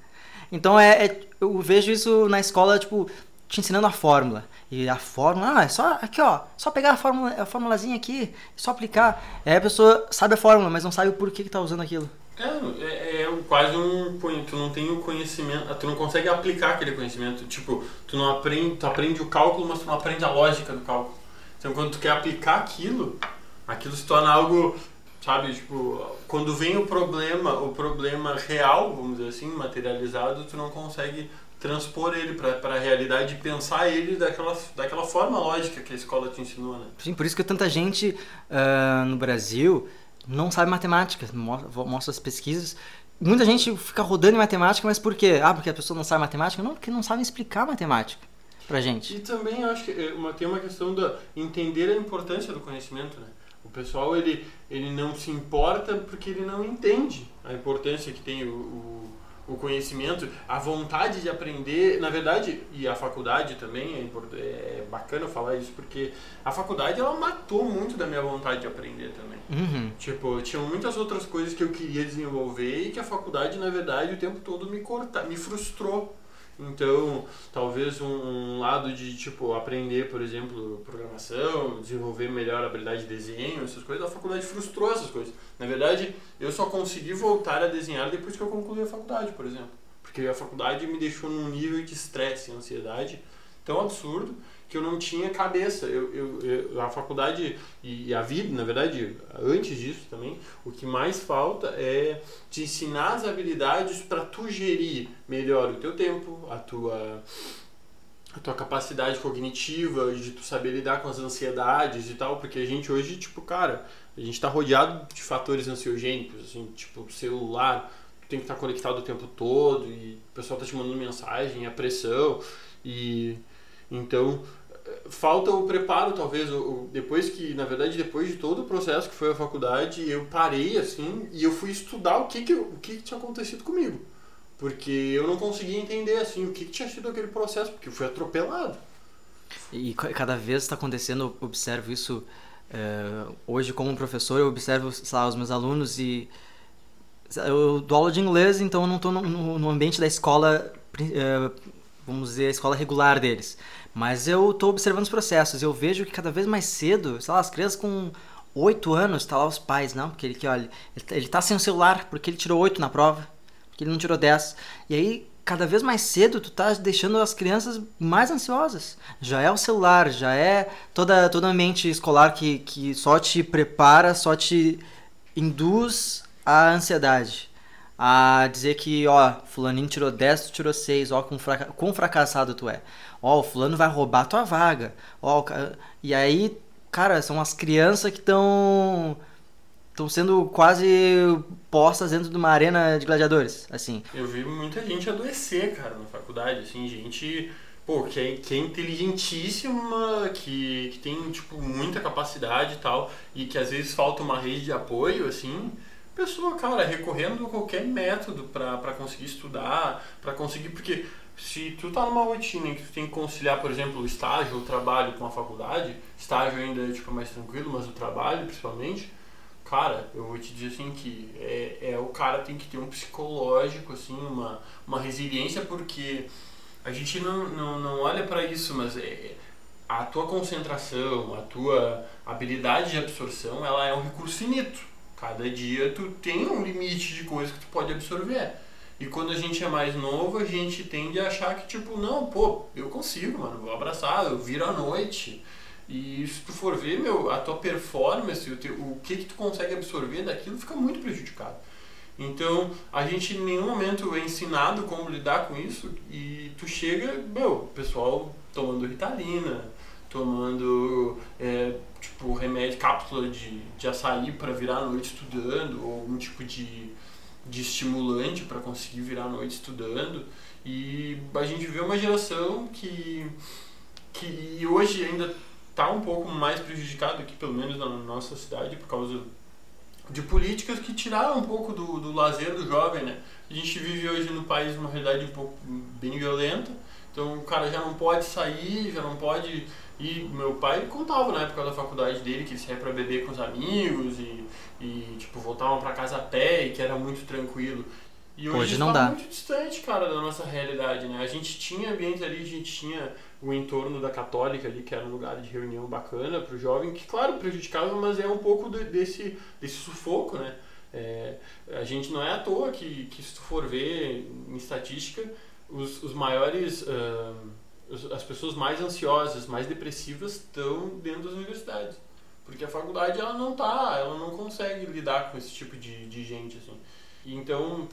Então é, é eu vejo isso na escola, tipo, te ensinando a fórmula. E a fórmula, ah, é só aqui, ó, só pegar a fórmula, a formulazinha aqui, só aplicar. Aí a pessoa sabe a fórmula, mas não sabe o porquê que tá usando aquilo. É, é, quase um tu não tem o conhecimento, tu não consegue aplicar aquele conhecimento. Tipo, tu não aprende, tu aprende o cálculo, mas tu não aprende a lógica do cálculo. Então, quando tu quer aplicar aquilo, aquilo se torna algo, sabe, tipo, quando vem o problema, o problema real, vamos dizer assim, materializado, tu não consegue transpor ele para a realidade e pensar ele daquela, daquela forma lógica que a escola te ensinou, né? Sim, por isso que tanta gente uh, no Brasil não sabe matemática, mostra as pesquisas. Muita gente fica rodando em matemática, mas por quê? Ah, porque a pessoa não sabe matemática? Não, porque não sabe explicar matemática pra gente. E também acho que é, uma, tem uma questão da entender a importância do conhecimento, né? O pessoal, ele, ele não se importa porque ele não entende a importância que tem o, o o conhecimento, a vontade de aprender, na verdade, e a faculdade também, é, é bacana falar isso, porque a faculdade ela matou muito da minha vontade de aprender também. Uhum. Tipo, tinha muitas outras coisas que eu queria desenvolver e que a faculdade, na verdade, o tempo todo me corta, me frustrou. Então, talvez um, lado de tipo aprender, por exemplo, programação, desenvolver melhor a habilidade de desenho, essas coisas, a faculdade frustrou essas coisas. Na verdade, eu só consegui voltar a desenhar depois que eu concluí a faculdade, por exemplo. Porque a faculdade me deixou num nível de estresse e ansiedade tão absurdo que eu não tinha cabeça. Eu, eu, eu, a faculdade e a vida, na verdade, antes disso também, o que mais falta é te ensinar as habilidades para tu gerir melhor o teu tempo, a tua a tua capacidade cognitiva, de tu saber lidar com as ansiedades e tal, porque a gente hoje, tipo, cara, a gente está rodeado de fatores ansiogênicos, assim, tipo, celular, tu tem que estar tá conectado o tempo todo e o pessoal tá te mandando mensagem, a pressão e então falta o preparo, talvez. O, depois que, na verdade, depois de todo o processo que foi a faculdade, eu parei assim e eu fui estudar o que, que, o que, que tinha acontecido comigo. Porque eu não conseguia entender assim o que, que tinha sido aquele processo, porque eu fui atropelado. E ca- cada vez está acontecendo, eu observo isso eh, hoje como professor, eu observo, lá, os meus alunos e eu dou aula de inglês, então eu não estou no, no- ambiente da escola, eh, vamos dizer, a escola regular deles. Mas eu estou observando os processos, eu vejo que cada vez mais cedo, sei lá, as crianças com 8 anos, tá lá os pais, não, porque ele que olha, ele, tá- sem o celular porque ele tirou 8 na prova, porque ele não tirou 10. E aí, cada vez mais cedo, tu tá deixando as crianças mais ansiosas. Já é o celular, já é toda todo ambiente escolar que, que só te prepara, só te induz à ansiedade. A dizer que, ó, fulaninho tirou 10, tu tirou 6, ó, quão, fraca quão fracassado tu é. Ó, o fulano vai roubar tua vaga. Ó, o ca- e aí, cara, são as crianças que estão estão sendo quase postas dentro de uma arena de gladiadores, assim. Eu vi muita gente adoecer, cara, na faculdade, assim, gente, pô, que é, que é inteligentíssima, que, que tem, tipo, muita capacidade e tal, e que às vezes falta uma rede de apoio, assim, pessoa, cara, recorrendo a qualquer método pra conseguir estudar, pra conseguir, porque se tu tá numa rotina em que tu tem que conciliar, por exemplo, o estágio ou o trabalho com a faculdade, estágio ainda é, tipo, mais tranquilo, mas o trabalho, principalmente, Cara, eu vou te dizer assim que é, é o cara tem que ter um psicológico, assim, uma, uma resiliência, porque a gente não, não, não olha para isso, mas é, a tua concentração, a tua habilidade de absorção, ela é um recurso finito. Cada dia tu tem um limite de coisa que tu pode absorver. E quando a gente é mais novo, a gente tende a achar que, tipo, não, pô, eu consigo, mano, vou abraçar, eu viro à noite. E se tu for ver, meu, a tua performance, o, teu, o que que tu consegue absorver daquilo fica muito prejudicado. Então, a gente em nenhum momento é ensinado como lidar com isso e tu chega, meu, pessoal tomando Ritalina, tomando, é, tipo, remédio, cápsula de, de açaí para virar a noite estudando, ou algum tipo de, de estimulante para conseguir virar a noite estudando. E a gente vê uma geração que, que hoje ainda está um pouco mais prejudicado aqui, pelo menos na nossa cidade, por causa de políticas que tiraram um pouco do, do lazer do jovem, né? A gente vive hoje no país uma realidade um pouco bem violenta, então o cara já não pode sair, já não pode ir. Meu pai contava na época da faculdade dele que ele saía pra beber com os amigos e, e tipo, voltavam pra casa a pé e que era muito tranquilo. E hoje, Hoje não tá dá. muito distante, cara, da nossa realidade, né? A gente tinha ambiente ali, a gente tinha o entorno da católica ali, que era um lugar de reunião bacana pro jovem, que claro, prejudicava, mas é um pouco de- desse, desse sufoco, né? É, a gente não é à toa que, que se tu for ver em estatística, os, os maiores, os- as pessoas mais ansiosas, mais depressivas estão dentro das universidades. Porque a faculdade ela não tá, ela não consegue lidar com esse tipo de, de gente, assim. E então,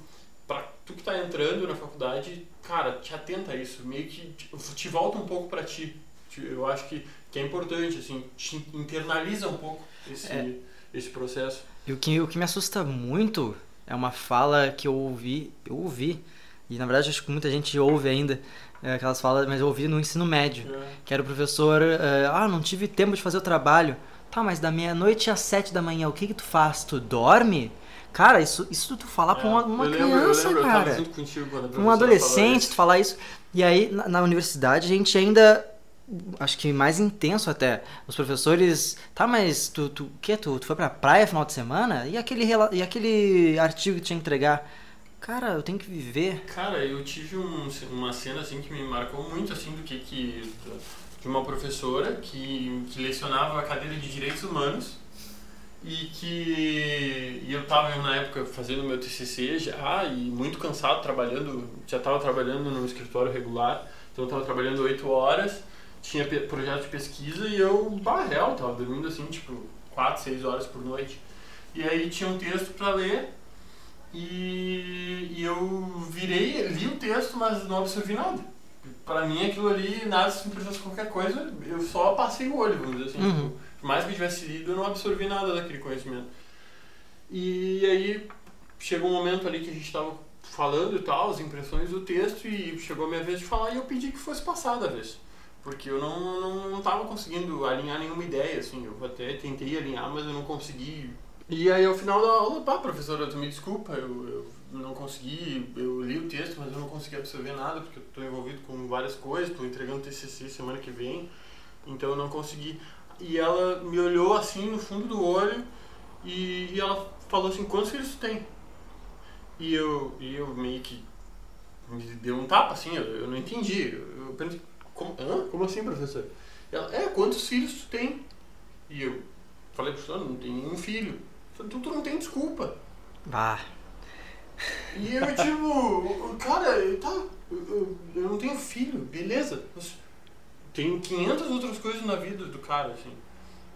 pra tu que tá entrando na faculdade, cara, te atenta a isso, meio que te, te volta um pouco pra ti. Eu acho que, que é importante, assim, te internaliza um pouco esse, É. esse processo. E o que, o que me assusta muito é uma fala que eu ouvi, eu ouvi, e na verdade acho que muita gente ouve ainda é, aquelas falas, mas eu ouvi no ensino médio, É. que era o professor, é, ah, não tive tempo de fazer o trabalho. Tá, mas da meia-noite às sete da manhã, o que que tu faz? Tu dorme? Cara, isso, isso tu falar pra uma, uma É. lembro, criança, lembro, cara. contigo um adolescente, falou tu falar isso. E aí, na, na universidade, a gente ainda. Acho que mais intenso até. Os professores. Tá, mas tu. tu que? Tu, tu foi pra praia final de semana? E aquele, e aquele artigo que tinha que entregar? Cara, eu tenho que viver. Cara, eu tive um- uma cena assim que me marcou muito assim do que que de uma professora que, que lecionava a cadeira de direitos humanos e que e eu tava na época fazendo meu TCC já e muito cansado trabalhando, já estava trabalhando no escritório regular, então eu tava trabalhando oito horas, tinha projeto de pesquisa e eu, bah, real, tava dormindo assim, tipo, quatro, seis horas por noite. E aí tinha um texto para ler e, e eu virei, li o texto, mas não absorvi nada. Pra mim aquilo ali, nada precisasse qualquer coisa, eu só passei o olho, vamos dizer assim. Uhum. Tipo, por mais que eu tivesse lido, eu não absorvi nada daquele conhecimento. E aí chegou um momento ali que a gente tava falando e tal, as impressões do texto, e chegou a minha vez de falar e eu pedi que fosse passada a vez. Porque eu não, não, não tava conseguindo alinhar nenhuma ideia, assim. Eu até tentei alinhar, mas eu não consegui. E aí, ao final da aula, pá, professora, tu me desculpa, eu, eu não consegui, eu li o texto, mas eu não consegui absorver nada, porque eu tô envolvido com várias coisas, tô entregando TCC semana que vem, então eu não consegui. E ela me olhou assim no fundo do olho e, e ela falou assim, quantos filhos tu tem? E eu, e eu meio que me deu um tapa, assim, eu, eu não entendi. Eu, eu pensei, como, Hã? como assim, professor? Ela, é, quantos filhos tu tem? E eu falei, professor, não tenho nenhum filho. Eu falei, tu, tu não tem desculpa. Bah. E eu, tipo, cara, tá, eu, eu, não tenho filho, beleza. Mas tem 500 outras coisas na vida do cara, assim.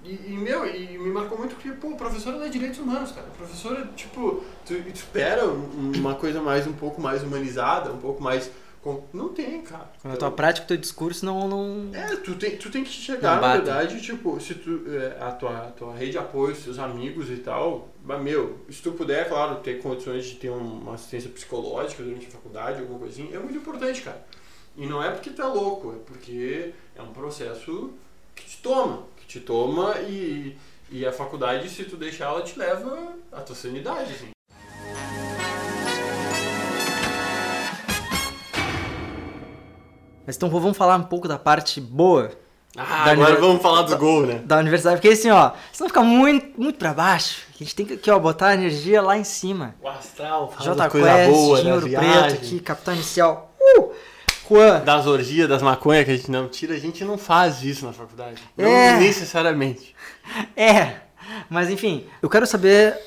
E, e, meu, e me marcou muito porque, pô, professora é direitos humanos, cara. Professora, tipo, tu, tu espera uma coisa mais, um pouco mais humanizada, um pouco mais. Não tem, cara. Quando a tua prática, o teu discurso não. não... É, tu tem, tu tem que chegar, na verdade, tipo, se tu. é, A tua, a tua rede de apoio, seus amigos e tal. Mas, meu, se tu puder, claro, ter condições de ter um- uma assistência psicológica durante a faculdade, alguma coisinha, é muito importante, cara. E não é porque tu é louco, é porque é um processo que te toma. Que te toma e, e a faculdade, se tu deixar, ela te leva à tua sanidade, assim. Mas então vamos falar um pouco da parte boa Ah, Da agora vamos falar do gol, né? da universidade. Porque assim, ó, senão fica muito, muito pra baixo. A gente tem que aqui, ó, botar a energia lá em cima. O astral, fala J das coisas Quest, Ouro viagem. Preto aqui, Capitão Inicial. Uh! Juan. Das orgias, das maconhas que a gente não tira, a gente não faz isso na faculdade. É. Não necessariamente. É, mas enfim, eu quero saber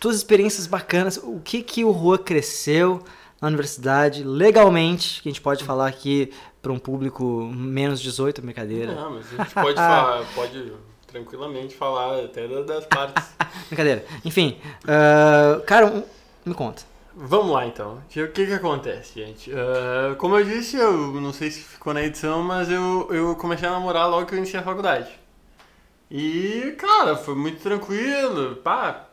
tuas experiências bacanas, o que que o Juan cresceu na universidade legalmente, que a gente pode falar aqui para um público menos 18, brincadeira. Não, mas a gente pode, falar, pode tranquilamente falar até da- das partes. Brincadeira. Enfim, ah, cara, um- me conta. Vamos lá então. O que, que acontece, gente? Ah, como eu disse, eu não sei se ficou na edição, mas eu, eu comecei a namorar logo que eu iniciei a faculdade. E, cara, foi muito tranquilo. Pá,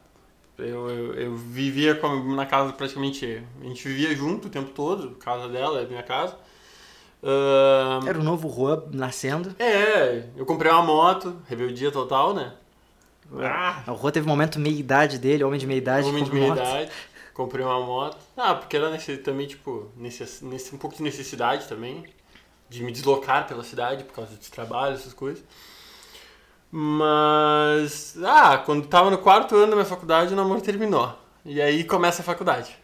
eu, eu, eu vivia com- na casa praticamente. A gente vivia junto o tempo todo, casa dela, minha casa. Ah, Era o novo Juan nascendo. é, eu comprei uma moto, rebeldia total, né? Ah, O Juan teve um momento meia-idade dele, homem de meia-idade. Homem de com meia moto. idade. Comprei uma moto. Ah, porque era nesse, também, tipo, necess, nesse, um pouco de necessidade também. De me deslocar pela cidade por causa de trabalho, essas coisas. Mas. Ah, quando tava no quarto ano da minha faculdade, o namoro terminou. E aí começa a faculdade.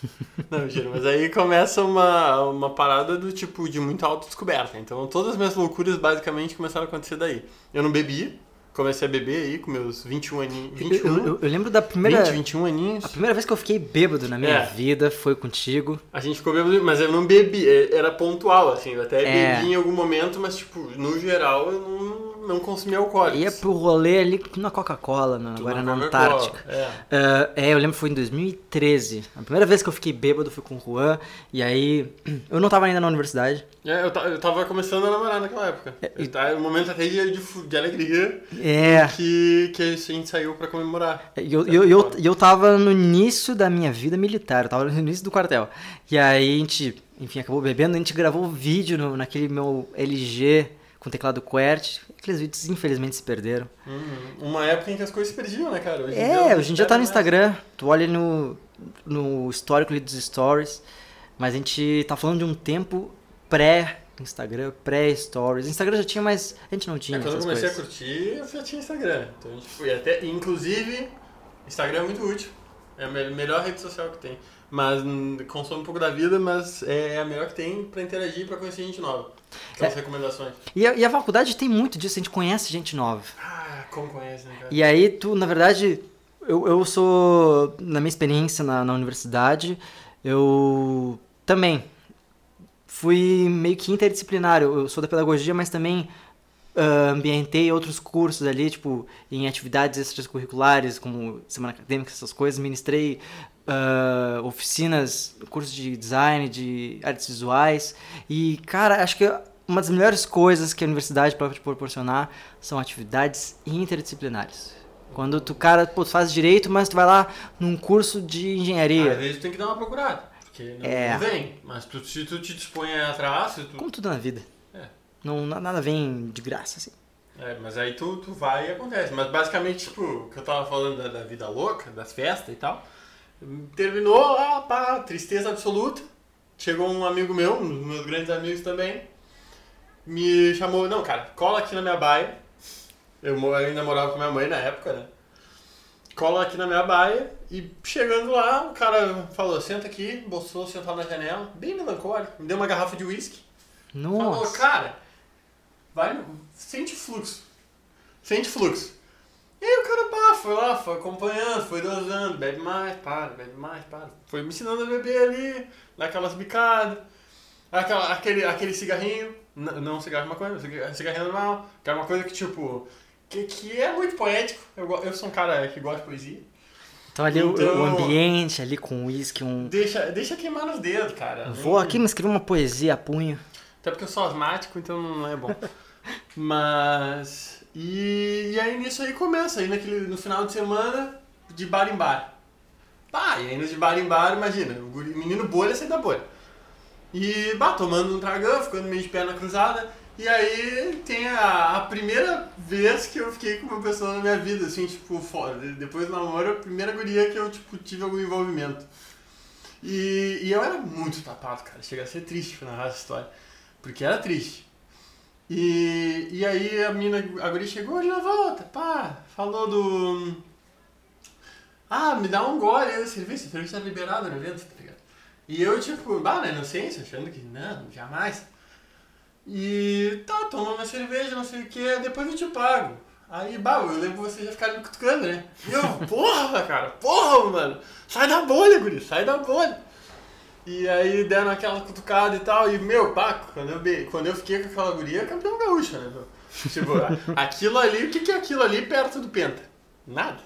Não, juro, mas aí começa uma, uma parada do tipo de muita autodescoberta. Então todas as minhas loucuras basicamente começaram a acontecer daí. Eu não bebi, comecei a beber aí com meus 21 aninhos. Eu, 21, eu- eu- eu lembro da primeira. 20, 21 aninhos. A primeira vez que eu fiquei bêbado na minha É. vida foi contigo. A gente ficou bêbado, mas eu não bebi, é- era pontual, assim, eu até É. bebi em algum momento, mas, tipo, no geral eu não, não consumi alcoólicos. Ia pro rolê ali na Coca-Cola, agora na Antártica. É. Ah, é, eu lembro que foi em 2013. A primeira vez que eu fiquei bêbado foi com o Juan. E aí, eu não tava ainda na universidade. É, eu, eu tava começando a namorar naquela época. Eu tava- um momento até de, de, de alegria É. que, que a gente saiu pra comemorar. E eu, eu, eu, e eu tava no início da minha vida militar, eu tava no início do quartel. E aí a gente, enfim, acabou bebendo, a gente gravou vídeo no, naquele meu LG com teclado QWERTY. Aqueles vídeos infelizmente se perderam. Uhum. Uma época em que as coisas se perdiam, né, cara? Hoje É, eu hoje em dia tá no mais. Instagram, tu olha no, no histórico ali dos stories, mas a gente tá falando de um tempo pré-Instagram, pré-stories. Instagram já tinha, mas a gente não tinha É, quando eu comecei coisas. a curtir, eu já tinha Instagram. Então a gente foi até. Inclusive, Instagram é muito útil. É a me- melhor rede social que tem. Mas hum, consome um pouco da vida, mas é a melhor que tem pra interagir pra conhecer gente nova. É. recomendações. E a, e a faculdade tem muito disso, a gente conhece gente nova. Ah, como conhece, né, cara? E aí tu, na verdade, eu, eu sou, na minha experiência na, na universidade, eu também fui meio que interdisciplinar. Eu, sou da pedagogia, mas também ah, ambientei outros cursos ali, tipo, em atividades extracurriculares, como semana acadêmica, essas coisas. Ministrei ah, oficinas, cursos de design, de artes visuais. E, cara, acho que uma das melhores coisas que a universidade pode te proporcionar são atividades interdisciplinares. Quando tu, cara, pô, tu faz direito, mas tu vai lá num curso de Às engenharia. vezes tu tem que dar uma procurada. Porque não, É. não vem. Mas tu, se tu te dispõe a atrás, tu. Como tudo na vida. É. Não, nada vem de graça, assim. É, mas aí tu, tu vai e acontece. Mas basicamente, tipo, o que eu tava falando da, da vida louca, das festas e tal, terminou, ah, pá, tristeza absoluta. Chegou um amigo meu, um dos meus grandes amigos também, me chamou, não, cara, cola aqui na minha baia. Eu, ainda morava com minha mãe na época, né? Cola aqui na minha baia e chegando lá, o cara falou, senta aqui, bolsou sentado na janela, bem melancólico, me deu uma garrafa de uísque. Falou, Nossa. cara, vai, sente fluxo. Sente fluxo. E aí o cara, pá, foi lá, foi acompanhando, foi dosando, bebe mais, para, bebe mais, para. Foi me ensinando a beber ali, naquelas bicadas, aquela, aquele, aquele cigarrinho, não cigarro de maconha, cigarro- cigarrinho normal, que é uma coisa que, tipo, que, que é muito poético. Eu, eu sou um cara que gosta de poesia. Então ali o- Então- o ambiente, ali com uísque, um... Deixa, deixa queimar nos dedos, cara. Vou aqui me escrever uma poesia a punho. Até porque eu sou asmático, então não é bom. Mas. E, e aí nisso aí começa, aí naquele, no final de semana, de bar em bar. Pá, e aí de bar em bar, imagina, o menino bolha sai da bolha. E, bah, tomando um tragão, ficando meio de perna cruzada. E aí tem a, a primeira vez que eu fiquei com uma pessoa na minha vida, assim, tipo, fora. De- Depois do namoro, a primeira guria que eu, tipo, tive algum envolvimento. E, e eu era muito tapado, cara. Chega a ser triste narrar essa história. Porque era triste. E, e aí a mina, a guria chegou na volta, pá, falou do. Ah, me dá um gole aí da cerveja, a cerveja tá liberada no evento, tá ligado? E eu, tipo, bah, na inocência, achando que não, jamais. E tá, toma uma cerveja, não sei o que, depois eu te pago. Aí, bah, eu lembro você já ficar me cutucando, né? E eu, porra, cara, porra, mano, sai da bolha, guri, sai da bolha. E aí deram aquela cutucada e tal, e meu, pá, quando eu, quando eu fiquei com aquela guria, campeão gaúcho, né? meu? Tipo, a- aquilo ali, o que, que é aquilo ali perto do Penta? Nada.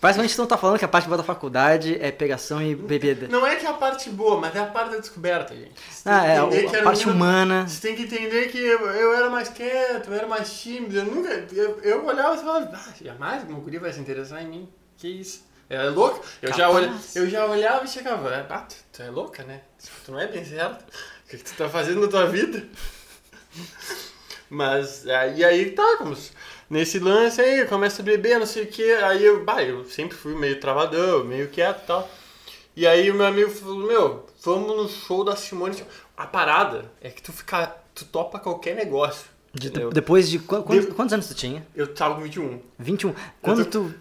Basicamente, tu não tá falando que a parte boa da faculdade é pegação e bebida. Não é que é a parte boa, mas é a parte da descoberta, gente. Você Ah, é, a que era parte menino- humana. Você tem que entender que eu, eu era mais quieto, eu era mais tímido, eu nunca. Eu, eu olhava e falava, ah, jamais uma guria vai se interessar em mim. Que isso? Ela é louca? Eu já, olha, eu já olhava e chegava, ah, tu, tu é louca, né? Tu não é bem certo. O que, que tu tá fazendo na tua vida? Mas, e aí tá, como se- nesse lance aí, começa a beber, não sei o que, aí eu, bah, eu sempre fui meio travadão, meio quieto e tal. E aí o meu amigo falou, meu, vamos no show da Simone. A parada é que tu fica, tu topa qualquer negócio. De- depois de. qu- quantos, De- quantos anos tu tinha? Eu tava com 21. 21. Quando tu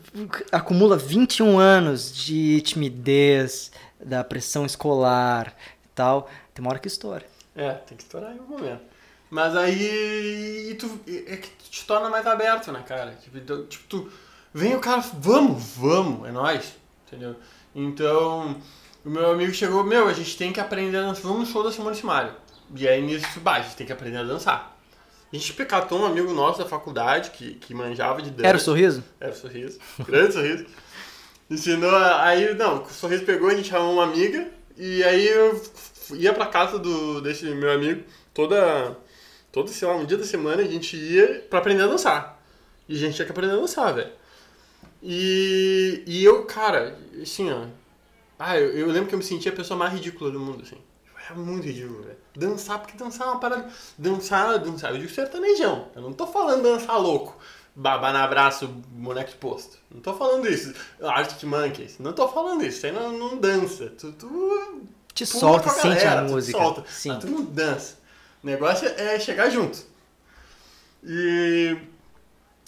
acumula 21 anos de timidez, da pressão escolar e tal, tem uma hora que estoura. É, tem que estourar em algum momento. Mas aí e tu, é que te torna mais aberto, né, cara? Tipo, então, tipo, tu vem o cara, vamos, vamos, é nóis, entendeu? Então, o meu amigo chegou, meu, a gente tem que aprender a dançar, vamos no show da Simone Simaria. E aí nisso, bah, a gente tem que aprender a dançar. A gente pecatou um amigo nosso da faculdade que, que manjava de dança. Era o sorriso? Era o sorriso. Grande sorriso. Ensinou. Aí, não, o sorriso pegou, a gente chamou uma amiga. E aí eu ia pra casa do, desse meu amigo toda. Todo, sei lá, um dia da semana a gente ia pra aprender a dançar. E a gente tinha que aprender a dançar, velho. E, e eu, cara, assim, ó. Ah, eu, eu lembro que eu me sentia a pessoa mais ridícula do mundo, assim. É muito ridículo, velho. Dançar, porque dançar é uma parada. Dançar, dançar. Eu digo sertanejão. Eu não tô falando dançar louco. Babar no abraço, boneco posto. Não tô falando isso. Arctic Monkeys. Não tô falando isso. Aí não, não dança. Tu, tu Te solta, a sente galera, a tu música. Solta. Sim. Mas tu não dança. O negócio é chegar junto. E.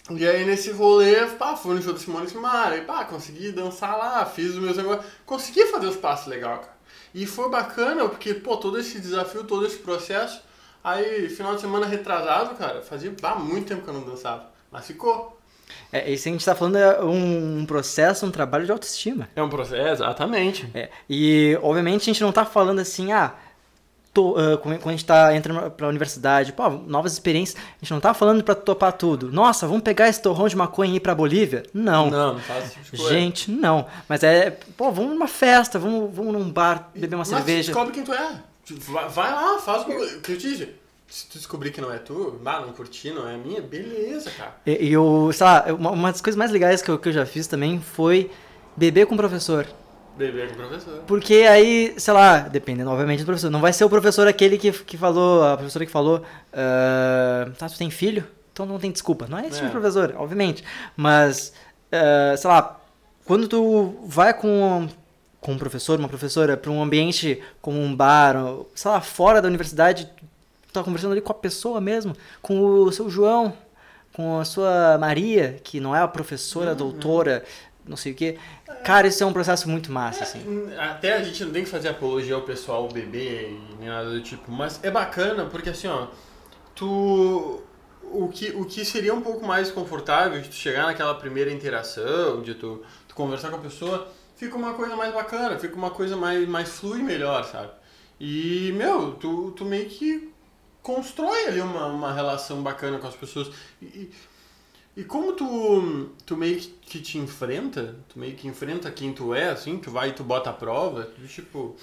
E aí nesse rolê, pá, fui no show do Simone Simara, e pá, consegui dançar lá, fiz os meus negócios, consegui fazer os passos legal, cara. E foi bacana, porque, pô, todo esse desafio, todo esse processo, aí final de semana retrasado, cara, fazia pá, muito tempo que eu não dançava, mas ficou. É, isso que a gente tá falando é um, um processo, um trabalho de autoestima. É um processo, exatamente. É, e, obviamente, a gente não tá falando assim, ah, tô, ah, quando a gente tá entrando pra universidade, pô, novas experiências, a gente não tá falando pra topar tudo. Nossa, vamos pegar esse torrão de maconha e ir pra Bolívia? Não. Não, não faz esse tipo. Gente, não. Mas é, pô, vamos numa festa, vamos, vamos num bar, beber uma Mas cerveja. descobre quem tu é. Tipo, Vai, lá, faz o que eu te disse. Se tu descobrir que não é tu, bah, não curti, não é minha, beleza, cara. E, e eu, sei lá, uma, uma das coisas mais legais que eu, que eu já fiz também foi beber com o professor. Beber com o professor. Porque aí, sei lá, dependendo, obviamente, do professor. Não vai ser o professor aquele que, que falou, a professora que falou, ah, tá, tu tem filho? Então não tem desculpa. Não é esse tipo É. de professor, obviamente. Mas, ah, sei lá, quando tu vai com, com um professor, uma professora, pra um ambiente como um bar, ou, sei lá, fora da universidade, tu tá conversando ali com a pessoa mesmo, com o seu João, com a sua Maria, que não é a professora, Uhum. doutora, não sei o quê. Cara, isso é um processo muito massa, assim. Até a gente não tem que fazer apologia ao pessoal beber e nem nada do tipo, mas é bacana porque assim, ó, tu. O que, o que seria um pouco mais confortável de tu chegar naquela primeira interação, de tu, tu conversar com a pessoa, fica uma coisa mais bacana, fica uma coisa mais, mais flui melhor, sabe? E, meu, tu, tu meio que constrói ali uma, uma relação bacana com as pessoas. E, e, como tu, tu meio que, te enfrenta, tu meio que enfrenta quem tu é, assim, tu vai e tu bota a prova, tu, tipo...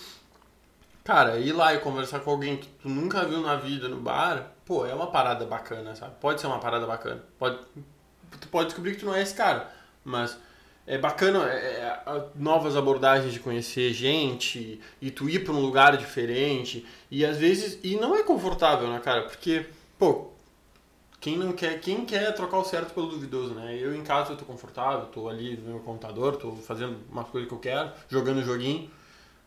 Cara, ir lá e conversar com alguém que tu nunca viu na vida no bar, pô, é uma parada bacana, sabe? Pode ser uma parada bacana. Pode, tu pode descobrir que tu não é esse cara, mas é bacana é, é, novas abordagens de conhecer gente e tu ir pra um lugar diferente e às vezes e não é confortável, né, cara? Porque, pô, quem não quer, quem quer trocar o certo pelo duvidoso, né? Eu em casa eu tô confortável, tô ali no meu computador, tô fazendo umas coisas que eu quero, jogando joguinho,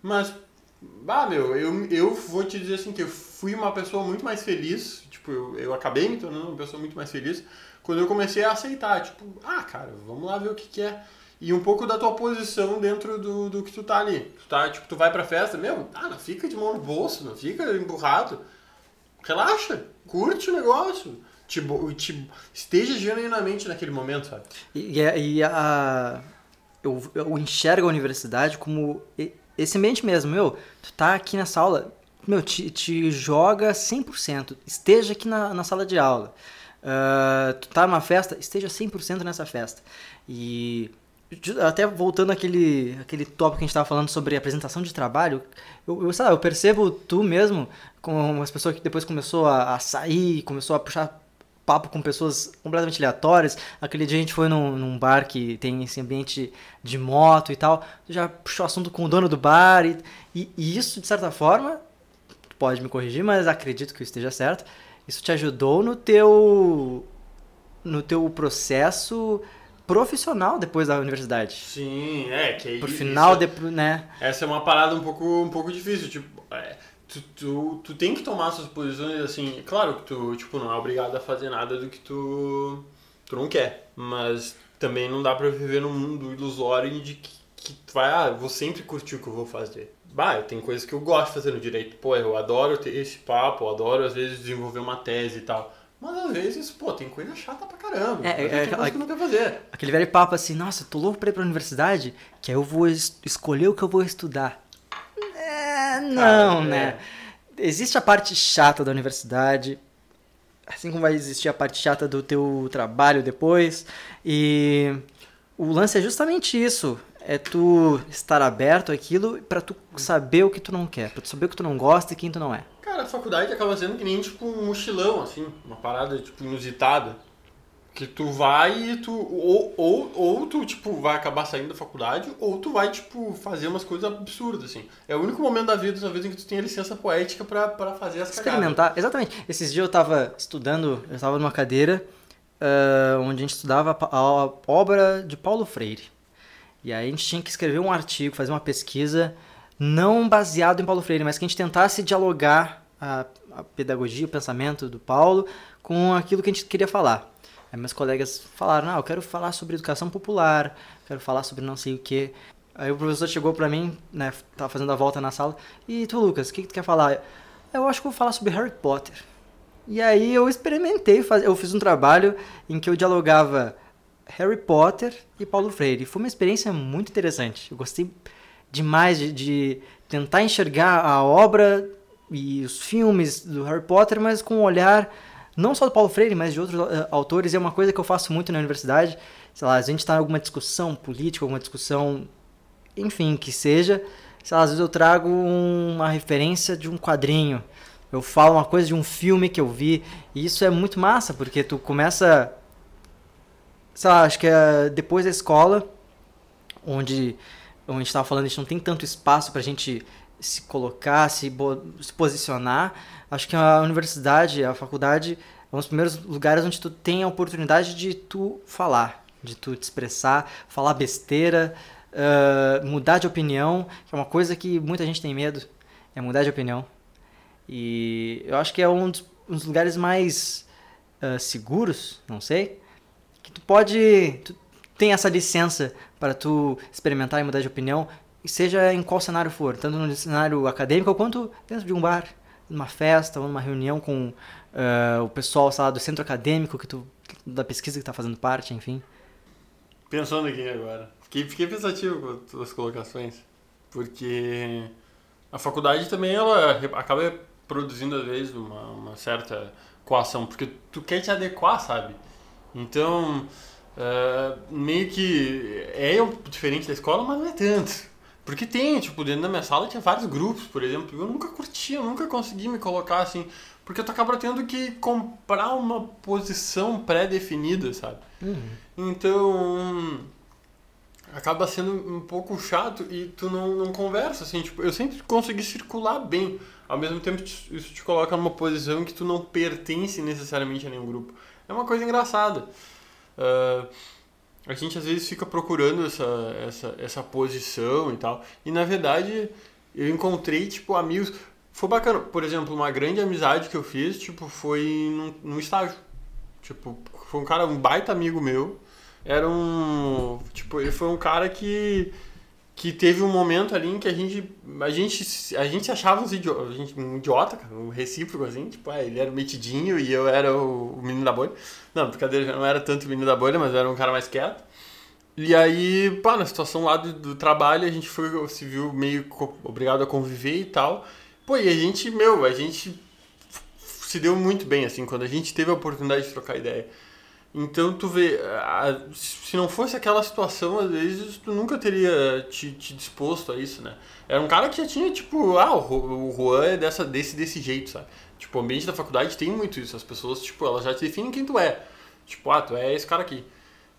mas bah, meu, eu, eu vou te dizer assim que eu fui uma pessoa muito mais feliz, tipo, eu, eu acabei me tornando uma pessoa muito mais feliz quando eu comecei a aceitar, tipo, ah, cara, vamos lá ver o que que é. E um pouco da tua posição dentro do, do que tu tá ali. Tu tá, tipo, tu vai pra festa, meu, ah, não fica de mão no bolso, não fica emburrado. Relaxa, curte o negócio. Te, te, esteja genuinamente naquele momento, sabe? E, a- e a. Eu, eu enxergo a universidade como esse ambiente mesmo, meu. Tu tá aqui nessa aula, meu, te, te joga 100%. Esteja aqui na, na sala de aula. Ah, tu tá numa festa, esteja 100% nessa festa. E. Até voltando àquele, àquele tópico que a gente estava falando sobre apresentação de trabalho, eu, eu, sei lá, eu percebo tu mesmo, com as pessoas que depois começou a, a sair, começou a puxar papo com pessoas completamente aleatórias. Aquele dia a gente foi num, num bar que tem esse ambiente de moto e tal. Já puxou assunto com o dono do bar. E, e, e isso, de certa forma, pode me corrigir, mas acredito que isso esteja certo. Isso te ajudou no teu, no teu processo profissional depois da universidade. Sim, é, que aí. Por final, isso- de, né? Essa é uma parada um pouco, um pouco difícil, tipo, é, tu, tu, tu tem que tomar suas posições assim, claro que tu, tipo, não é obrigado a fazer nada do que tu, tu não quer, mas também não dá pra viver num mundo ilusório de que, que tu vai, ah, eu vou sempre curtir o que eu vou fazer. Bah, tem coisas que eu gosto de fazer no direito, pô, eu adoro ter esse papo, eu adoro às vezes desenvolver uma tese e tal, mas às vezes, pô, tem coisa chata pra caramba, É, é, é, que não quero fazer. Aquele velho papo assim, nossa, tô louco pra ir pra universidade, que aí eu vou es- escolher o que eu vou estudar. É, não, Cara, né? Existe a parte chata da universidade, assim como vai existir a parte chata do teu trabalho depois, e o lance é justamente isso, é tu estar aberto àquilo pra tu saber o que tu não quer, pra tu saber o que tu não gosta e quem tu não é. Cara, a faculdade acaba sendo que nem tipo um mochilão, assim, uma parada tipo inusitada. Que tu vai e tu. Ou, ou, ou tu, tipo, vai acabar saindo da faculdade, ou tu vai, tipo, fazer umas coisas absurdas, assim. É o único momento da vida, talvez, em que tu tenha licença poética pra fazer as cagadas. Experimentar, exatamente. Esses dias eu tava estudando, eu tava numa cadeira ah, onde a gente estudava a obra de Paulo Freire. E aí a gente tinha que escrever um artigo, fazer uma pesquisa, não baseado em Paulo Freire, mas que a gente tentasse dialogar a, a pedagogia, o pensamento do Paulo com aquilo que a gente queria falar. Aí meus colegas falaram, não, eu quero falar sobre educação popular, quero falar sobre não sei o quê. Aí o professor chegou pra mim, né, tava fazendo a volta na sala, e tu, Lucas, o que, que tu quer falar? Eu acho que vou falar sobre Harry Potter. E aí eu experimentei, eu fiz um trabalho em que eu dialogava Harry Potter e Paulo Freire. Foi uma experiência muito interessante. Eu gostei demais de, de tentar enxergar a obra e os filmes do Harry Potter, mas com um olhar não só do Paulo Freire, mas de outros eh, autores. É uma coisa que eu faço muito na universidade. Sei lá, a gente está em alguma discussão política, alguma discussão, enfim, que seja. Sei lá, às vezes eu trago uma referência de um quadrinho. Eu falo uma coisa de um filme que eu vi. E isso é muito massa, porque tu começa. Sei lá, acho que é depois da escola, onde como a gente estava falando, a gente não tem tanto espaço para a gente se colocar, se, se posicionar. Acho que a universidade, a faculdade, é um dos primeiros lugares onde tu tem a oportunidade de tu falar, de tu te expressar, falar besteira, uh, mudar de opinião, que é uma coisa que muita gente tem medo, é mudar de opinião. E eu acho que é um dos, um dos lugares mais uh, seguros, não sei, que tu pode, tu tem essa licença para tu experimentar e mudar de opinião, seja em qual cenário for, tanto no cenário acadêmico quanto dentro de um bar, numa festa ou numa reunião com uh, o pessoal lá, do centro acadêmico que tu, da pesquisa que está fazendo parte, enfim. Pensando aqui agora, fiquei, fiquei pensativo com as tuas colocações, porque a faculdade também ela acaba produzindo às vezes uma, uma certa coação, porque tu quer te adequar, sabe? Então, uh, meio que é diferente da escola, mas não é tanto. Porque tem, tipo, dentro da minha sala tinha vários grupos, por exemplo. Eu nunca curti, eu nunca consegui me colocar assim. Porque tu acaba tendo que comprar uma posição pré-definida, sabe? Uhum. Então. Acaba sendo um pouco chato e tu não, não conversa, assim. Tipo, eu sempre consegui circular bem. Ao mesmo tempo, isso te coloca numa posição que tu não pertence necessariamente a nenhum grupo. É uma coisa engraçada. Uh, a gente às vezes fica procurando essa, essa, essa posição e tal. E na verdade, eu encontrei, tipo, amigos. Foi bacana. Por exemplo, uma grande amizade que eu fiz, tipo, foi num, num estágio. Tipo, foi um cara, um baita amigo meu. Era um. Tipo, ele foi um cara que que teve um momento ali em que a gente a gente a gente achava uns idiota, a gente, um idiota, cara, um recíproco assim, tipo, ah, ele era o metidinho e eu era o, o, menino da bolha. Não, brincadeira, eu não era tanto o menino da bolha, mas eu era um cara mais quieto. E aí, pá, na situação lá do, do trabalho, a gente foi se viu meio obrigado a conviver e tal. Pô, e a gente, meu, a gente se deu muito bem assim quando a gente teve a oportunidade de trocar ideia. Então tu vê, se não fosse aquela situação, às vezes tu nunca teria te, te disposto a isso, né? Era um cara que já tinha, tipo, ah, o Juan é dessa, desse, desse jeito, sabe? Tipo, o ambiente da faculdade tem muito isso. As pessoas, tipo, elas já te definem quem tu é. Tipo, ah, tu é esse cara aqui.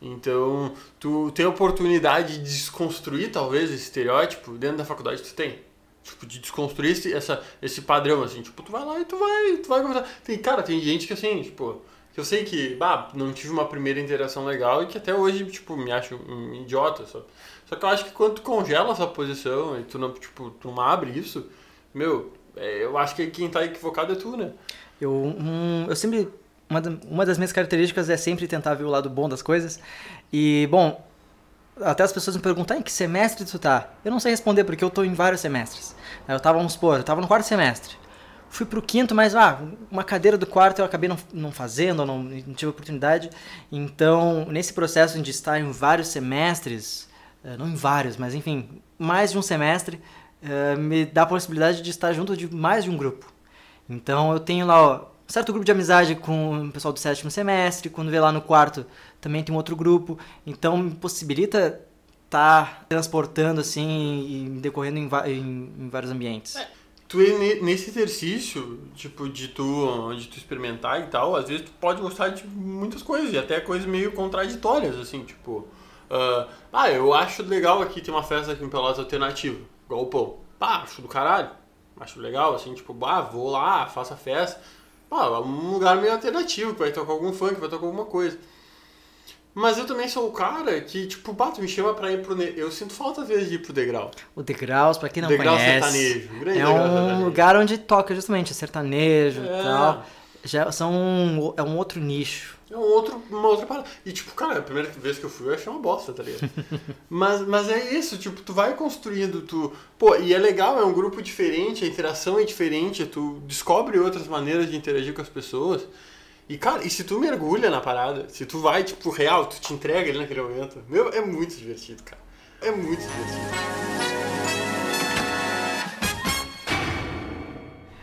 Então, tu tem a oportunidade de desconstruir, talvez, esse estereótipo dentro da faculdade tu tem. Tipo, de desconstruir esse, essa, esse padrão, assim. Tipo, tu vai lá e tu vai, tu vai conversar. Tem, cara, tem gente que, assim, tipo que eu sei que, bah, não tive uma primeira interação legal e que até hoje, tipo, me acho um idiota, só. Só que eu acho que quando tu congela essa posição e tu não, tipo, tu não abre isso, meu, é, eu acho que quem tá equivocado é tu, né? Eu, um, eu sempre, uma, uma das minhas características é sempre tentar ver o lado bom das coisas. E, bom, até as pessoas me perguntam, em que semestre tu tá? Eu não sei responder porque eu tô em vários semestres. Eu tava, vamos supor, eu tava no quarto semestre. Fui pro quinto, mas ah, uma cadeira do quarto eu acabei não, não fazendo, não, não tive oportunidade. Então, nesse processo de estar em vários semestres, eh, não em vários, mas enfim, mais de um semestre, eh, me dá a possibilidade de estar junto de mais de um grupo. Então, eu tenho lá ó, um certo grupo de amizade com o pessoal do sétimo semestre, quando vê lá no quarto também tem um outro grupo. Então, me possibilita estar tá transportando assim e decorrendo em, em, em vários ambientes. É tu nesse exercício, tipo, de tu, de tu experimentar e tal, às vezes tu pode gostar de muitas coisas, e até coisas meio contraditórias, assim, tipo, uh, ah, eu acho legal aqui ter uma festa aqui em Pelotas alternativa, igual o pão. Pá, acho do caralho, acho legal, assim, tipo, ah, vou lá, faço a festa. Pá, um lugar meio alternativo, que vai tocar algum funk, vai tocar alguma coisa. Mas eu também sou o cara que, tipo, bato, me chama pra ir pro. Ne... Eu sinto falta às vezes de ir pro Degraus. O Degraus, pra quem não Degrau conhece. Sertanejo, grande é um sertanejo. lugar onde toca justamente sertanejo é. e tal. Já são um, é um outro nicho. É um outro, uma outra parada. E, tipo, cara, a primeira vez que eu fui eu achei uma bosta, tá ligado? mas, mas é isso, tipo, tu vai construindo, tu. Pô, e é legal, é um grupo diferente, a interação é diferente, tu descobre outras maneiras de interagir com as pessoas. E, cara, e se tu mergulha na parada, se tu vai, tipo, real, tu te entrega ali naquele momento, meu, é muito divertido, cara. É muito divertido.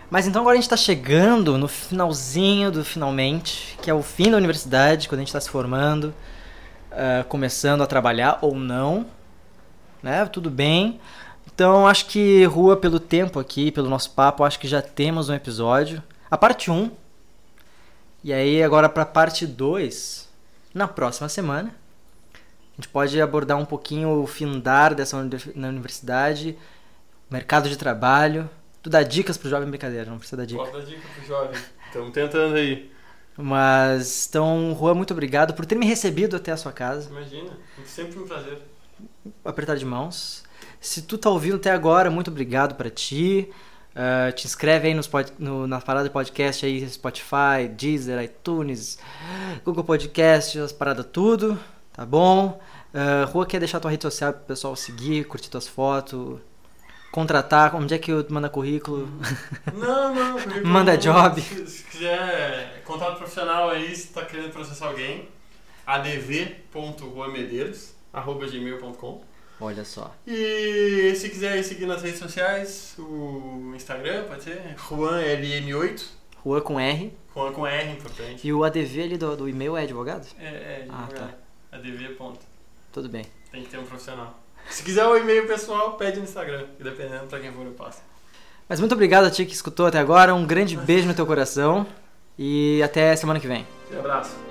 Mas então agora a gente está chegando no finalzinho do finalmente, que é o fim da universidade, quando a gente está se formando, uh, começando a trabalhar ou não, né? Tudo bem. Então acho que, Rua, pelo tempo aqui, pelo nosso papo, acho que já temos um episódio. A parte 1 e aí, agora para parte 2, na próxima semana, a gente pode abordar um pouquinho o findar dessa na universidade, mercado de trabalho. Tu dá dicas pro jovem brincadeira, não precisa dar dica. Posso dar dica pro jovem? Estamos tentando aí. Mas, então, Juan, muito obrigado por ter me recebido até a sua casa. Imagina, sempre um prazer. apertar de mãos. Se tu tá ouvindo até agora, muito obrigado pra ti. Ah, te inscreve aí nos pod- no- na parada de podcast aí, Spotify, Deezer, iTunes, Google Podcast, as paradas tudo, tá bom? Uh, Rua quer deixar tua rede social pro pessoal seguir, curtir tuas fotos, contratar, onde é que eu manda currículo? Não, não. currículo Manda não. job. Se, se quiser contato profissional aí, se tá querendo processar alguém, adv.ruamedeiros.gmail.com Olha só. E se quiser seguir nas redes sociais, o Instagram pode ser JuanLM8, Rua com R. Juan com R, importante. E o ADV ali do, do e-mail é advogado? É, é, Ah, é, tá. ADV. Ponto. Tudo bem. Tem que ter um profissional. Se quiser o e-mail pessoal, pede no Instagram. Dependendo pra quem for, eu passo. Mas muito obrigado a ti que escutou até agora. Um grande beijo no teu coração. E até semana que vem. Um abraço.